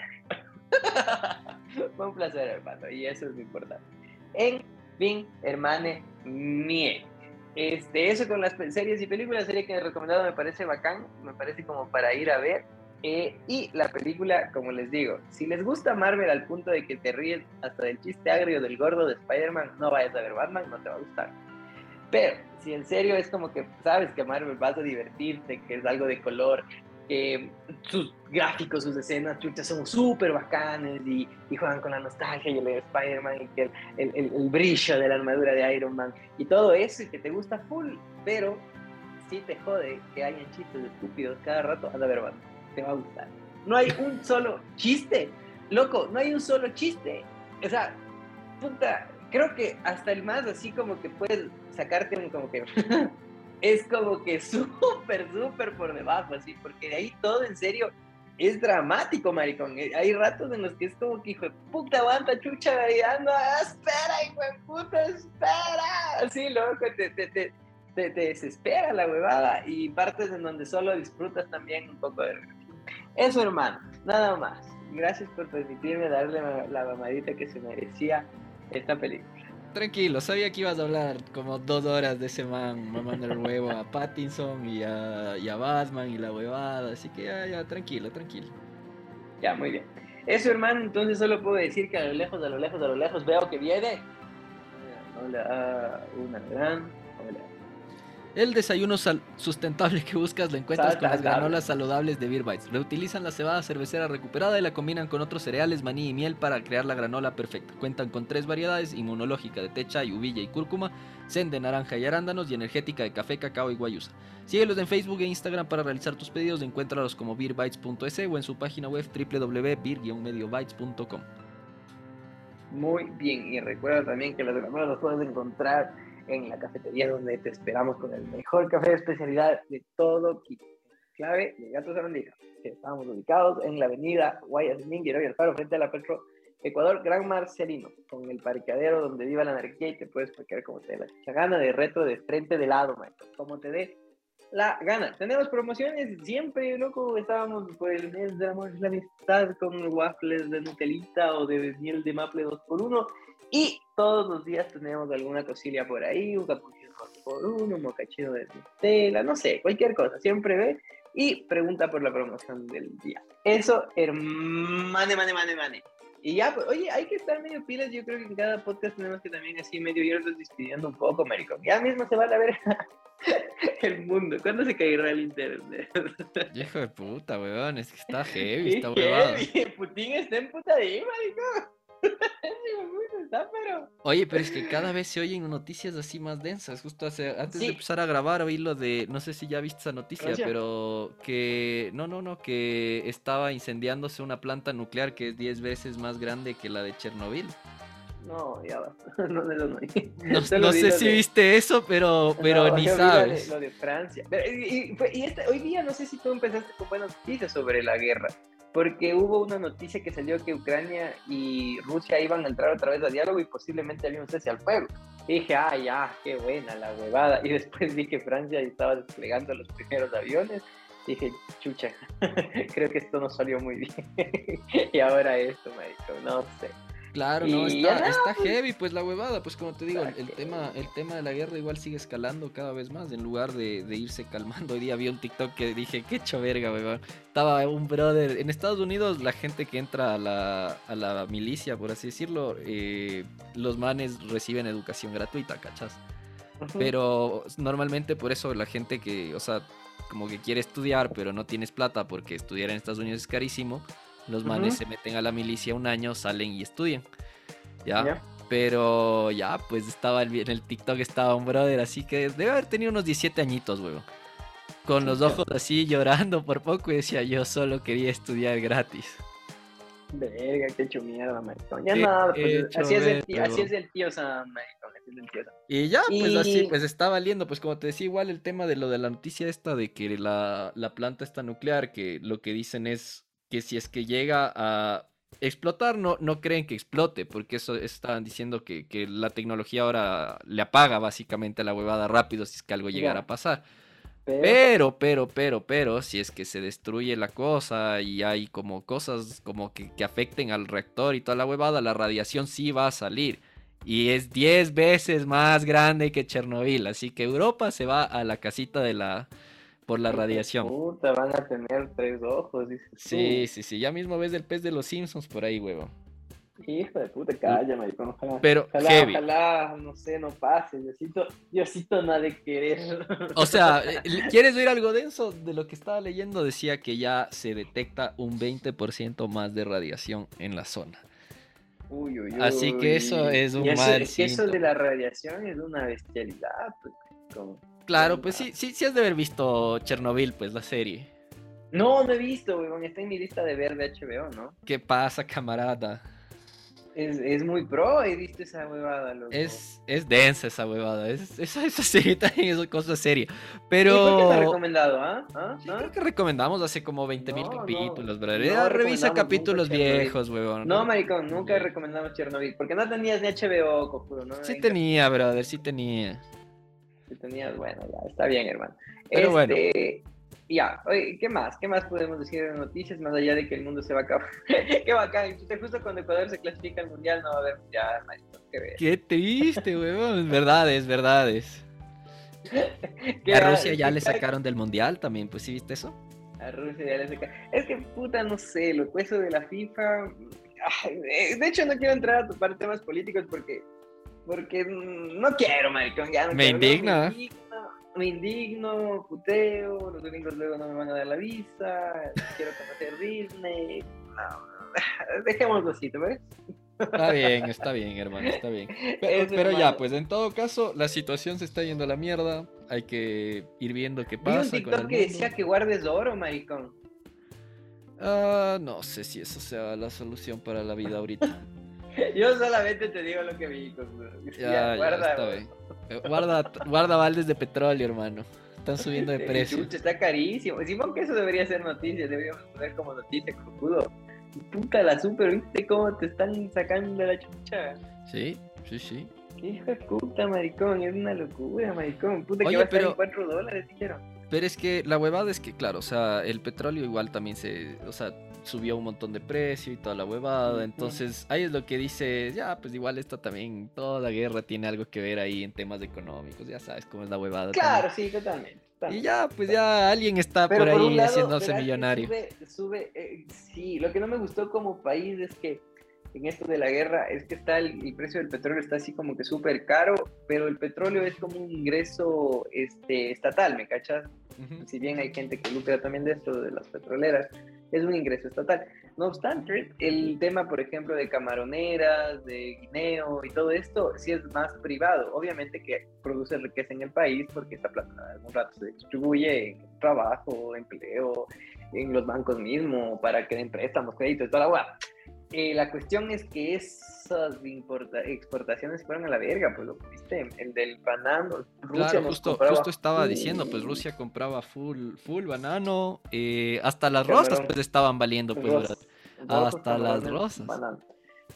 Fue un placer, hermano, y eso es lo importante. En fin, hermane, mie. Este, eso con las series y películas, serie que he recomendado me parece bacán, me parece como para ir a ver. Eh, y la película, como les digo, si les gusta Marvel al punto de que te ríes hasta del chiste agrio del gordo de Spider-Man, no vayas a ver Batman, no te va a gustar. Pero si en serio es como que sabes que Marvel vas a divertirte, que es algo de color, que sus gráficos, sus escenas, chuchas, son súper bacanes y, juegan con la nostalgia y el de Spider-Man y el, el, brillo de la armadura de Iron Man y todo eso y que te gusta full, pero si te jode que hayan chistes estúpidos cada rato, anda a ver, te va a gustar. No hay un solo chiste, loco, no hay un solo chiste. O sea, puta, creo que hasta el más así como que puedes sacarte un como que es como que súper, súper por debajo, así, porque de ahí todo en serio es dramático, maricón. Eh, hay ratos en los que es como que, hijo de puta, aguanta, chucha, ando, ah, espera, hijo de puta, espera. Así, loco, te, te, te, te, desespera la huevada y partes en donde solo disfrutas también un poco de Eso, hermano, nada más. Gracias por permitirme darle la mamadita que se merecía esta película tranquilo, sabía que ibas a hablar como dos horas de ese man mamando el huevo a Pattinson y a, y a Batman y la huevada, así que ya, ya, tranquilo, tranquilo. Ya, muy bien. Eso, hermano, entonces solo puedo decir que a lo lejos, a lo lejos, a lo lejos veo que viene. Hola, una gran el desayuno sustentable que buscas lo encuentras con las granolas saludables de Beer Bites. Reutilizan la cebada cervecera recuperada y la combinan con otros cereales, maní y miel para crear la granola perfecta. Cuentan con tres variedades, inmunológica de techa, uvilla y cúrcuma, zen de naranja y arándanos y energética de café, cacao y guayusa. Síguelos en Facebook e Instagram para realizar tus pedidos, encuéntralos como beerbites.es o en su página web www.beer-mediobytes.com. Muy bien, y recuerda también que las granolas las puedes encontrar en la cafetería donde te esperamos con el mejor café de especialidad de todo Quito. Clave de Gatos Arandija, estamos ubicados en la avenida Guayas y Alfaro, frente a la Petro Ecuador, Gran Marcelino, con el parqueadero donde viva la anarquía y te puedes parquear como te dé la gana, de reto, de frente, de lado, maestro, como te dé la gana. Tenemos promociones siempre, loco. Estábamos por el mes de amor y la amistad con waffles de Nutelita o de miel de maple 2x1. Y todos los días tenemos alguna cosilla por ahí, un capuchino por uno, un mocachino de Nutella, no sé, cualquier cosa. Siempre ve y pregunta por la promoción del día. Eso, hermane, mane, mane, mane. Y ya, pues, oye, hay que estar medio pilas. Yo creo que en cada podcast tenemos que también así medio irnos despidiendo un poco, maricón. Ya mismo se va a ver el mundo. ¿Cuándo se caerá el internet? Hijo de puta, weón. Es que está heavy, está huevado. Putin está en puta de maricón. Oye, pero es que cada vez se oyen noticias así más densas. Justo hace, antes de empezar a grabar oí lo de, no sé si ya viste esa noticia, pero que, no, no, no, que estaba incendiándose una planta nuclear que es 10 veces más grande que la de Chernobyl. No, ya va. No, no, no, no sé si viste eso, pero, pero ni sabes. Lo de, Francia. y, y, este, hoy día no sé si tú empezaste con buenas noticias sobre la guerra porque hubo una noticia que salió que Ucrania y Rusia iban a entrar otra vez a diálogo y posiblemente había un cese al fuego. Y dije, ah, ya, qué buena la huevada. Y después vi que Francia estaba desplegando los primeros aviones. Y dije, chucha, creo que esto no salió muy bien. y ahora esto, dijo, no sé. Claro, no, está, está pues. heavy, pues la huevada, pues como te digo, el, tema, el tema de la guerra igual sigue escalando cada vez más, en lugar de, irse calmando. Hoy día vi un TikTok que dije, qué hecho verga, weón. Estaba un brother, en Estados Unidos la gente que entra a la, a la milicia, por así decirlo, eh, los manes reciben educación gratuita, ¿cachas? Pero normalmente por eso la gente que, o sea, como que quiere estudiar, pero no tienes plata porque estudiar en Estados Unidos es carísimo los manes se meten a la milicia un año, salen y estudian. ¿Ya? Pero ya, pues estaba en el TikTok estaba un brother así que debe haber tenido unos 17 añitos, weón. Con los ojos así llorando por poco y decía yo solo quería estudiar gratis. Verga, qué hecho mierda, maricón. Ya nada, pues así, es el tío, así es el tío Sam, maricón, así es el tío Sam. Y ya, pues así, pues está valiendo, pues como te decía, igual el tema de lo de la noticia esta de que la, la planta está nuclear, que lo que dicen es que si es que llega a explotar, no, no creen que explote, porque eso estaban diciendo que, la tecnología ahora le apaga básicamente la huevada rápido si es que algo llegara a pasar. Pero, pero, pero, pero, si es que se destruye la cosa y hay como cosas como que, que afecten al reactor y toda la huevada, la radiación sí va a salir. Y es 10 veces más grande que Chernobyl. Así que Europa se va a la casita de la, por la radiación. Puta, van a tener tres ojos, dices Sí, sí, sí. Ya mismo ves el pez de los Simpsons por ahí, huevo. Hijo de puta, calla, maricón. Ojalá, Pero ojalá, heavy. ojalá, no sé, no pase. Diosito, Diosito nada de querer. O sea, eh, ¿quieres ver algo denso? De lo que estaba leyendo decía que ya se detecta un 20% más de radiación en la zona. Uy, uy, uy. Así que eso es un mal es que eso de la radiación es una bestialidad, pues, como... Claro, pues sí, sí, sí has de haber visto Chernobyl, pues la serie. No, no he visto, weón. Está en mi lista de ver de HBO, ¿no? ¿Qué pasa, camarada? Es, es muy pro, he visto esa huevada, loco. Es, es densa esa huevada. Es, esa, esa serie también es cosa seria. Pero. ¿Y por qué te recomendado, ah? ¿Ah? ¿Ah? Creo que recomendamos hace como 20.000 mil capítulos, brother. revisa capítulos viejos, weón. No, maricón, nunca recomendamos Chernobyl. Porque no tenías ni HBO, cojudo, ¿no? Sí tenía, brother, sí tenía si tenías, bueno, ya, está bien, hermano. Pero bueno. Este, ya, oye, ¿qué más? ¿Qué más podemos decir de noticias más allá de que el mundo se va a acabar? qué bacán, justo cuando Ecuador se clasifica al mundial no va a haber mundial, qué, qué triste, weón, verdades, verdades. a Rusia ya le sacaron del mundial también, pues sí viste eso. A Rusia ya le sacaron. Es que puta, no sé, lo eso de la FIFA. de hecho, no quiero entrar a topar temas políticos porque porque no quiero, maricón, ya no me Indigna. me indigno. Me indigno, puteo, los gringos luego no me van a dar la visa, quiero conocer Disney. No, dejémoslo así, ¿te ves? Está bien, está bien, hermano, está bien. Pero, ya, pues en todo caso, la situación se está yendo a la mierda. Hay que ir viendo qué pasa. Vi un TikTok que decía que guardes oro, maricón. Ah, no sé si eso sea la solución para la vida ahorita. Yo solamente te digo lo que vi. Ya, guarda, eh, guarda, guarda baldes de petróleo, hermano. Están subiendo de precio. está carísimo. Simón que eso debería ser noticia, deberíamos poner como noticia, cojudo. Puta la super, ¿viste cómo te están sacando la chucha? Sí, sí, sí. Qué hijo de puta, maricón, es una locura, maricón. Puta que va a estar en 4 dólares, quiero. Pero es que la huevada es que, claro, o sea, el petróleo igual también se. O sea, subió un montón de precio y toda la huevada. Entonces, ahí es lo que dice, ya, pues igual esto también, toda la guerra tiene algo que ver ahí en temas económicos, ya sabes cómo es la huevada. Claro, sí, totalmente. Y ya, pues ya alguien está por ahí haciéndose millonario. Sube, eh, sí, lo que no me gustó como país es que en esto de la guerra es que está el, precio del petróleo está así como que súper caro, pero el petróleo es como un ingreso este, estatal, ¿me cachas? Si bien hay gente que lucra también de esto, de las petroleras, es un ingreso estatal. No obstante, el tema, por ejemplo, de camaroneras, de guineo y todo esto, sí es más privado. Obviamente que produce riqueza en el país porque esta plata algún rato se distribuye en trabajo, empleo, en los bancos mismos, para que den préstamos, créditos toda la guay. Eh, la cuestión es que esas exportaciones fueron a la verga, pues lo viste, el del banano. Rusia claro, justo, justo estaba diciendo, pues Rusia compraba full, full banano, eh, hasta las rosas pues estaban valiendo, pues hasta las rosas.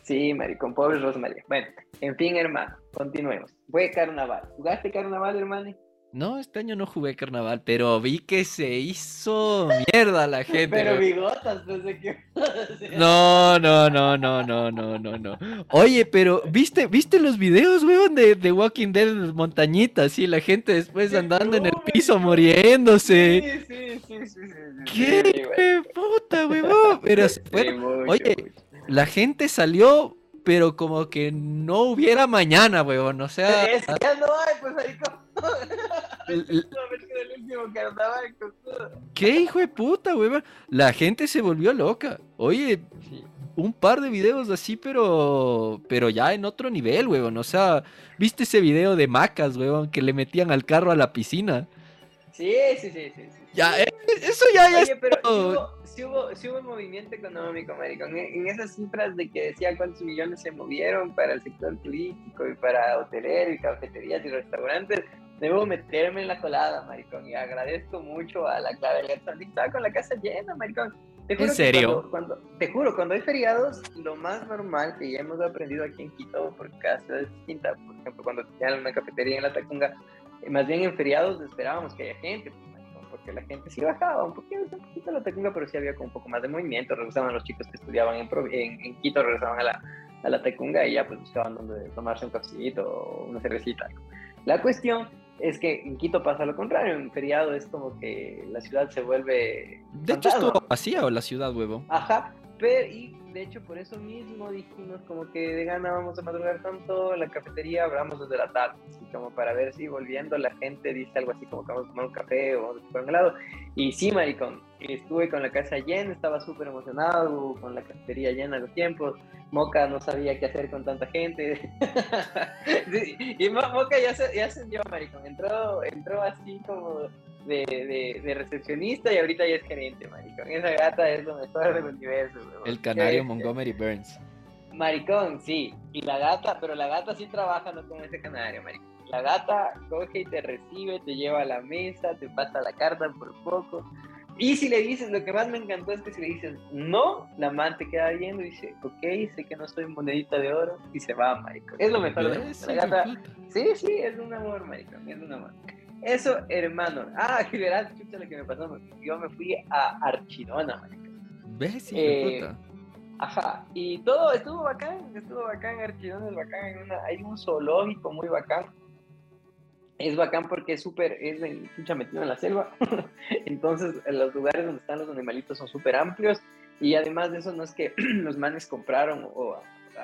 Sí, maricón, pobre Rosmaría. Bueno, en fin, hermano, continuemos. Fue carnaval. ¿Jugaste carnaval, hermano? No, este año no jugué carnaval, pero vi que se hizo mierda la gente. Pero bigotas, pensé que. No, no, no, no, no, no, no, no. Oye, pero ¿viste, viste los videos, weón, de, de Walking Dead montañitas? Sí, la gente después andando en el piso muriéndose. Sí, sí, sí, sí. ¿Qué puta, weón? Pero, oye, la gente salió pero como que no hubiera mañana, weón, o sea... ya no hay, pues, ¿Qué hijo de puta, weón? La gente se volvió loca. Oye, un par de videos así, pero pero ya en otro nivel, weón. O sea, ¿viste ese video de Macas, weón, que le metían al carro a la piscina? Sí, sí, sí, sí. Ya, eh, eso ya, ya Oye, pero si hubo, si hubo, movimiento económico, maricón. En, esas cifras de que decía cuántos millones se movieron para el sector turístico y para hotelero y cafeterías y restaurantes, debo meterme en la colada, maricón. Y agradezco mucho a la clave Estaba con la casa llena, maricón. ¿En serio? Cuando, te juro, cuando hay feriados, lo más normal que ya hemos aprendido aquí en Quito, porque cada ciudad es distinta, por ejemplo, cuando tenían una cafetería en la Tacunga, eh, más bien en feriados esperábamos que haya gente, porque la gente sí bajaba un poquito, un poquito la Tacunga, pero sí había como un poco más de movimiento, regresaban los chicos que estudiaban en, en, Quito, regresaban a la, a la Tacunga y ya pues buscaban donde tomarse un cafecito o una cervecita. La cuestión es que en Quito pasa lo contrario, en feriado es como que la ciudad se vuelve... De hecho estuvo vacía o la ciudad, huevo. Ajá, pero y de hecho por eso mismo dijimos como que de gana vamos a madrugar tanto, la cafetería abramos desde la tarde, así como para ver si volviendo la gente dice algo así como que vamos a tomar un café o vamos a tomar un helado. Y sí, maricón, estuve con la casa llena, estaba súper emocionado, con la cafetería llena de los tiempos. Moca no sabía qué hacer con tanta gente. y Moca ya se, ya se dio, maricón, entró, entró así como de, de, recepcionista y ahorita ya es gerente, maricón. Esa gata es lo mejor del universo, El canario Montgomery Burns. Maricón, sí. Y la gata, pero la gata sí trabaja no con ese canario, maricón. La gata coge y te recibe, te lleva a la mesa, te pasa la carta por poco. Y si le dices, lo que más me encantó es que si le dices no, la man te queda viendo y dice, ok, sé que no soy monedita de oro, y se va, maricón. Es lo mejor de la gata. Sí, sí, es un amor, maricón, es un amor. Eso, hermano. Ah, que verás, chucha lo que me pasó. Yo me fui a Archidona, marica. ¿Ves? Eh, ajá. Y todo estuvo bacán, estuvo bacán. Archidona es bacán. En una, hay un zoológico muy bacán. Es bacán porque es súper, es chucha metido en la selva. Entonces, los lugares donde están los animalitos son súper amplios. Y además de eso, no es que los manes compraron o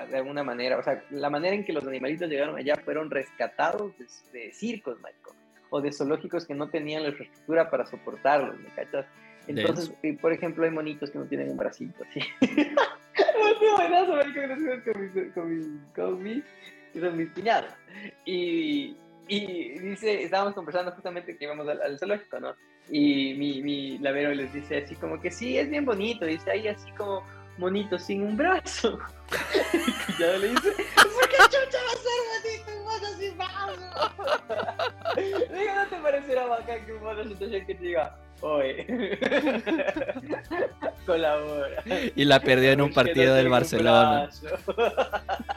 de alguna manera, o sea, la manera en que los animalitos llegaron allá fueron rescatados de, circos, marico o de zoológicos que no tenían la infraestructura para soportarlos, ¿me cachas? Entonces, por ejemplo, hay monitos que no tienen un bracito así. Muy buenazo, con mis, con mis, con mis, con mis piñadas. Y, y dice, estábamos conversando justamente que íbamos al, zoológico, ¿no? Y mi, mi lavero les dice así como que sí, es bien bonito, dice ahí así como monito sin un brazo. y ya le dice, ¿por qué chucha va a ser bonito un mono sin brazo? Digo, ¿no te parecerá bacán que un mono situación que te diga, oye, colabora? Y la perdió en un partido del Barcelona.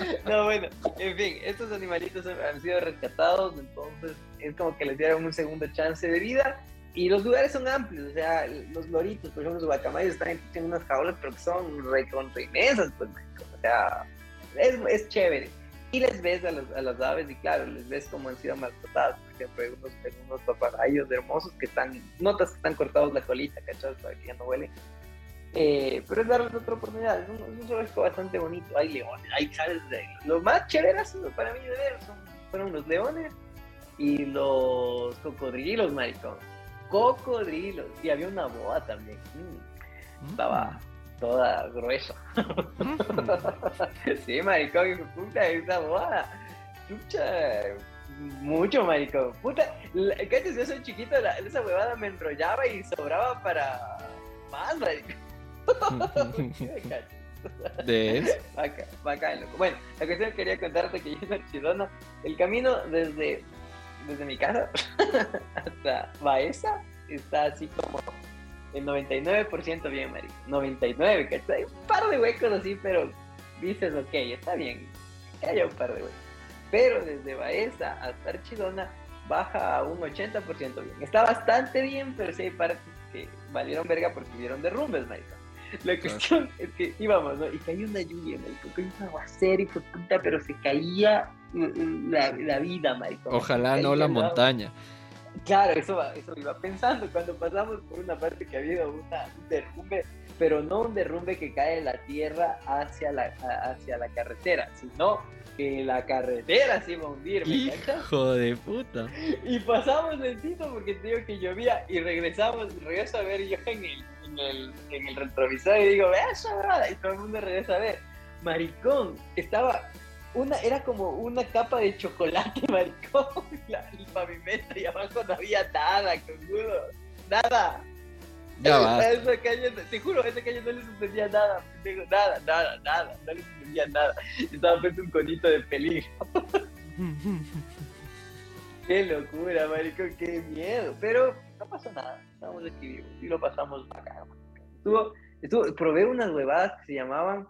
No, bueno, en fin, estos animalitos han sido rescatados, entonces es como que les dieron un segundo chance de vida y los lugares son amplios, o sea, los loritos, por ejemplo, los guacamayos están en unas jaulas, pero que son re contra inmensas, pues, o sea, es, es chévere. Y les ves a, a, las aves y claro, les ves como han sido maltratadas. Por ejemplo, hay unos, unos papagayos hermosos que están, notas que están cortados la colita, ¿cachai? Para que ya no huele. Eh, pero es darles otra oportunidad. Es un, es un zoológico bastante bonito. Hay leones, hay, ¿sabes? Lo más chévere para mí de ver son, fueron los leones y los cocodrilos, maricón. Cocodrilos. Y había una boa también. Mm. Estaba toda gruesa. sí, maricón, puta, esa boda. Chucha, mucho, maricón. Puta, ¿cachas? Yo soy chiquito, esa huevada me enrollaba y sobraba para más, maricón. ¿De Bacán, bacán, loco. Bueno, la cuestión que quería contarte que yo en Archidona, el camino desde, desde mi casa hasta Baeza está así como el 99% bien, marico. 99, ¿cachai? Hay un par de huecos así, pero dices, ok, está bien. Hay un par de huecos. Pero desde Baeza hasta Archidona baja a un 80% bien. Está bastante bien, pero sí hay partes que valieron verga porque hubieron derrumbes, marico. La cuestión es que íbamos, ¿no? Y cayó una lluvia, marico, cayó un aguacero, hijo puta, pero se caía la, la vida, marico. Ojalá no la montaña. Claro, eso, eso iba pensando cuando pasamos por una parte que había una, un derrumbe, pero no un derrumbe que cae en la tierra hacia la, hacia la carretera, sino que la carretera se iba a hundir. Hijo de puta. Y pasamos lentito porque te digo que llovía y regresamos, regreso a ver yo en el, en el, en el retrovisor y digo, vea esa y todo el mundo regresa a ver. Maricón, estaba una, era como una capa de chocolate, maricón, la, el pavimento y abajo no había nada, congudo, nada. Ya va. calle, te juro, esa calle no le sucedía nada, nada, nada, nada, no le sucedía nada. Estaba puesto un conito de peligro. qué locura, maricón, qué miedo. Pero no pasó nada, estamos aquí vivos y lo pasamos acá. Estuvo, estuvo, probé unas huevadas que se llamaban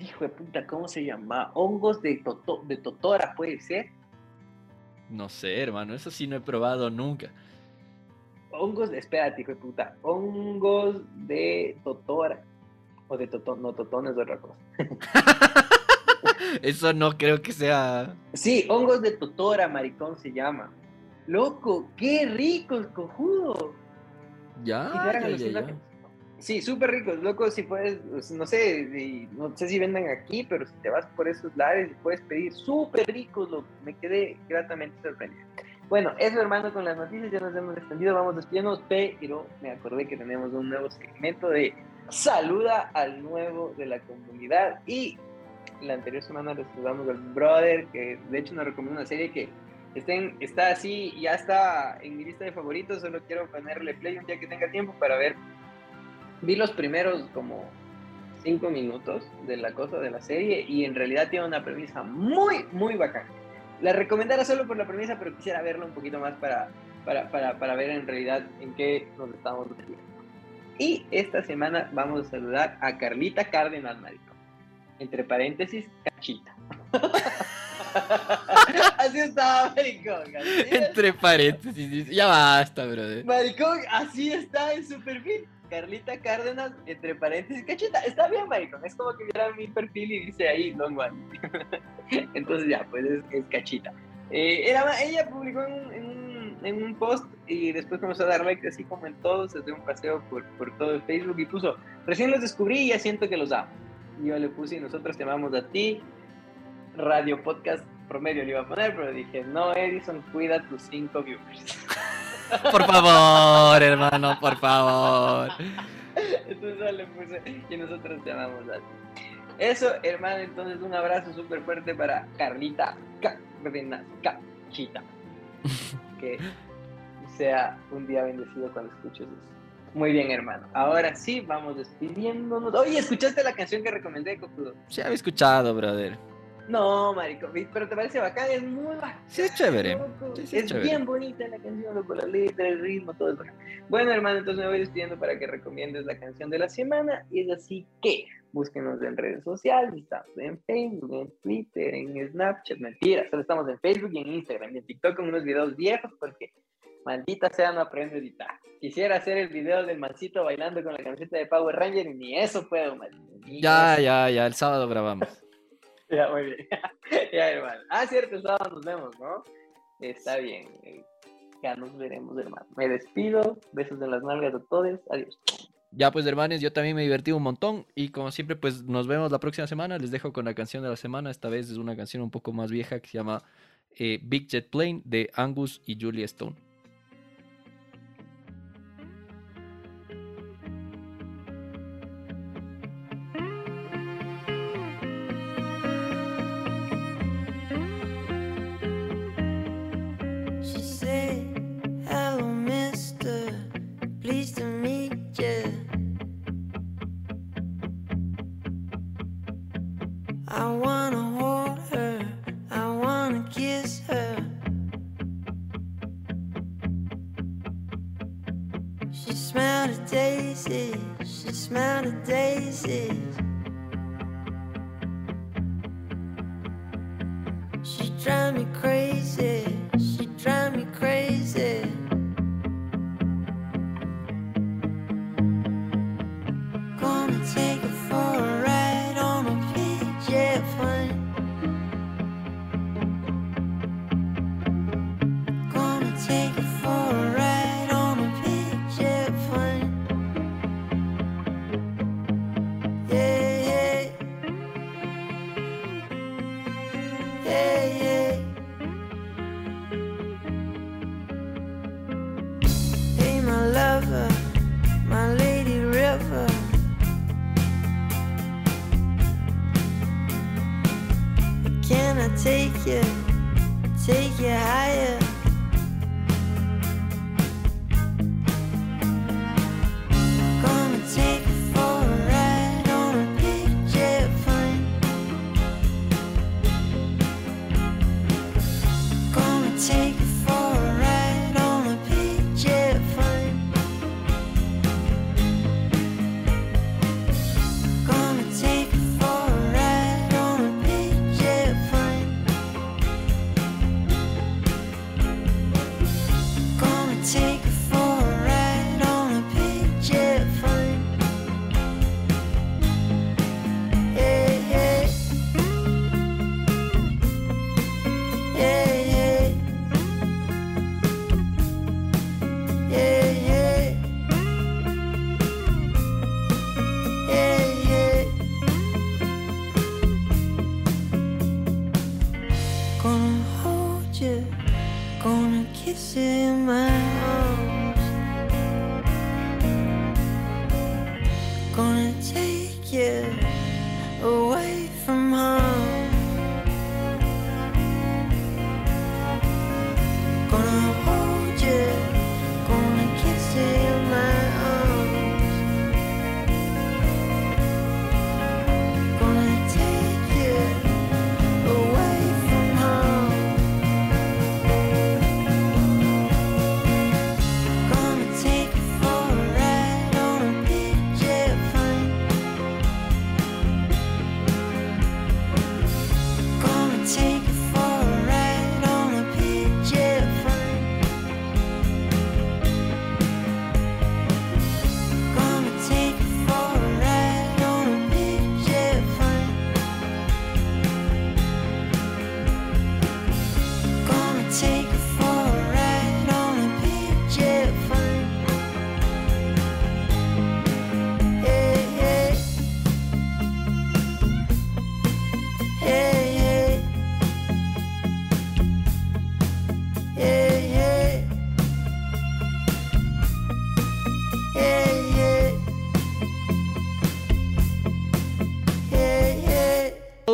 hijo de puta, ¿cómo se llama? Hongos de, de totora, ¿puede ser? No sé, hermano, eso sí no he probado nunca. Hongos, espérate, hijo de puta. Hongos de totora. O de totón, no, totón es otra cosa. eso no creo que sea. Sí, hongos de totora, maricón se llama. Loco, qué ricos, cojudo. Ya, ya, ya, ya. Sí, súper ricos, loco, si puedes, pues, no sé, no sé si vendan aquí, pero si te vas por esos lares y puedes pedir súper ricos, loco, me quedé gratamente sorprendido. Bueno, eso hermano con las noticias, ya nos hemos extendido, vamos despidiéndonos, pero me acordé que tenemos un nuevo segmento de saluda al nuevo de la comunidad y la anterior semana les saludamos al brother, que de hecho nos recomendó una serie que estén, está así, ya está en mi lista de favoritos, solo quiero ponerle play un día que tenga tiempo para ver vi los primeros como cinco minutos de la cosa de la serie y en realidad tiene una premisa muy, muy bacana. La recomendara solo por la premisa, pero quisiera verlo un poquito más para, para, para, para ver en realidad en qué nos estamos metiendo. Y esta semana vamos a saludar a Carlita Cárdenas, marico. Entre paréntesis, cachita. así estaba, maricón. Entre paréntesis, ya basta, brother. Maricón, así está en su perfil. Carlita Cárdenas, entre paréntesis, cachita, está bien, maricón, es como que viera mi perfil y dice ahí Don Juan. Entonces ya, pues es, cachita. Eh, era, ella publicó en un, en, un, post y después comenzó a dar like así como en todos, desde un paseo por, por todo el Facebook y puso, recién los descubrí y ya siento que los amo. Y yo le puse nosotros te amamos a ti, radio podcast promedio le iba a poner, pero dije, no, Edison, cuida tus cinco viewers. Por favor, hermano, por favor. Entonces le puse y nosotros te amamos a. Eso, hermano, entonces un abrazo súper fuerte para Carlita Cachita. Que sea un día bendecido cuando escuches eso. Muy bien, hermano. Ahora sí, vamos despidiéndonos. Oye, ¿escuchaste la canción que recomendé, Cocudo? Sí, había escuchado, brother. No, marico, pero te parece bacán, es muy bacán. Sí, es chévere. es, bien bonita la canción, loco, la letra, el ritmo, todo eso. Bueno, hermano, entonces me voy despidiendo para que recomiendes la canción de la semana. Y es así que búsquenos en redes sociales, estamos en Facebook, en Twitter, en Snapchat, mentira, solo estamos en Facebook y en Instagram y en TikTok con unos videos viejos porque Maldita sea, no aprendo a editar. Quisiera hacer el video del mancito bailando con la camiseta de Power Ranger y ni eso puedo, man. Ya, ya, ya, el sábado grabamos. ya, muy bien. ya, hermano. Ah, cierto, sábado nos vemos, ¿no? Está bien. Ya nos veremos, hermano. Me despido. Besos en las nalgas a todos. Adiós. Ya pues hermanos, yo también me divertí un montón y como siempre pues nos vemos la próxima semana. Les dejo con la canción de la semana. Esta vez es una canción un poco más vieja que se llama eh, Big Jet Plane de Angus y Julia Stone. take it for a ride.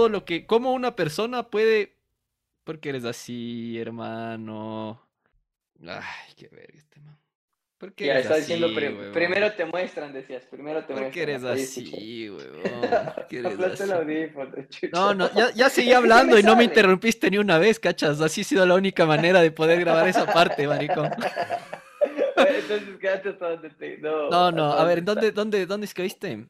Lo que, cómo una persona puede, porque eres así, hermano. Ay, qué verga este man. ¿Por qué ya, está diciendo, primero te muestran, decías, primero te muestran. ¿Por qué eres así? No, no, ya, ya seguí hablando y no me interrumpiste ni una vez, cachas. Así ha sido la única manera de poder grabar esa parte, maricón. Entonces quédate hasta donde te... No, no, no, a ver, ¿dónde, dónde, dónde escribiste?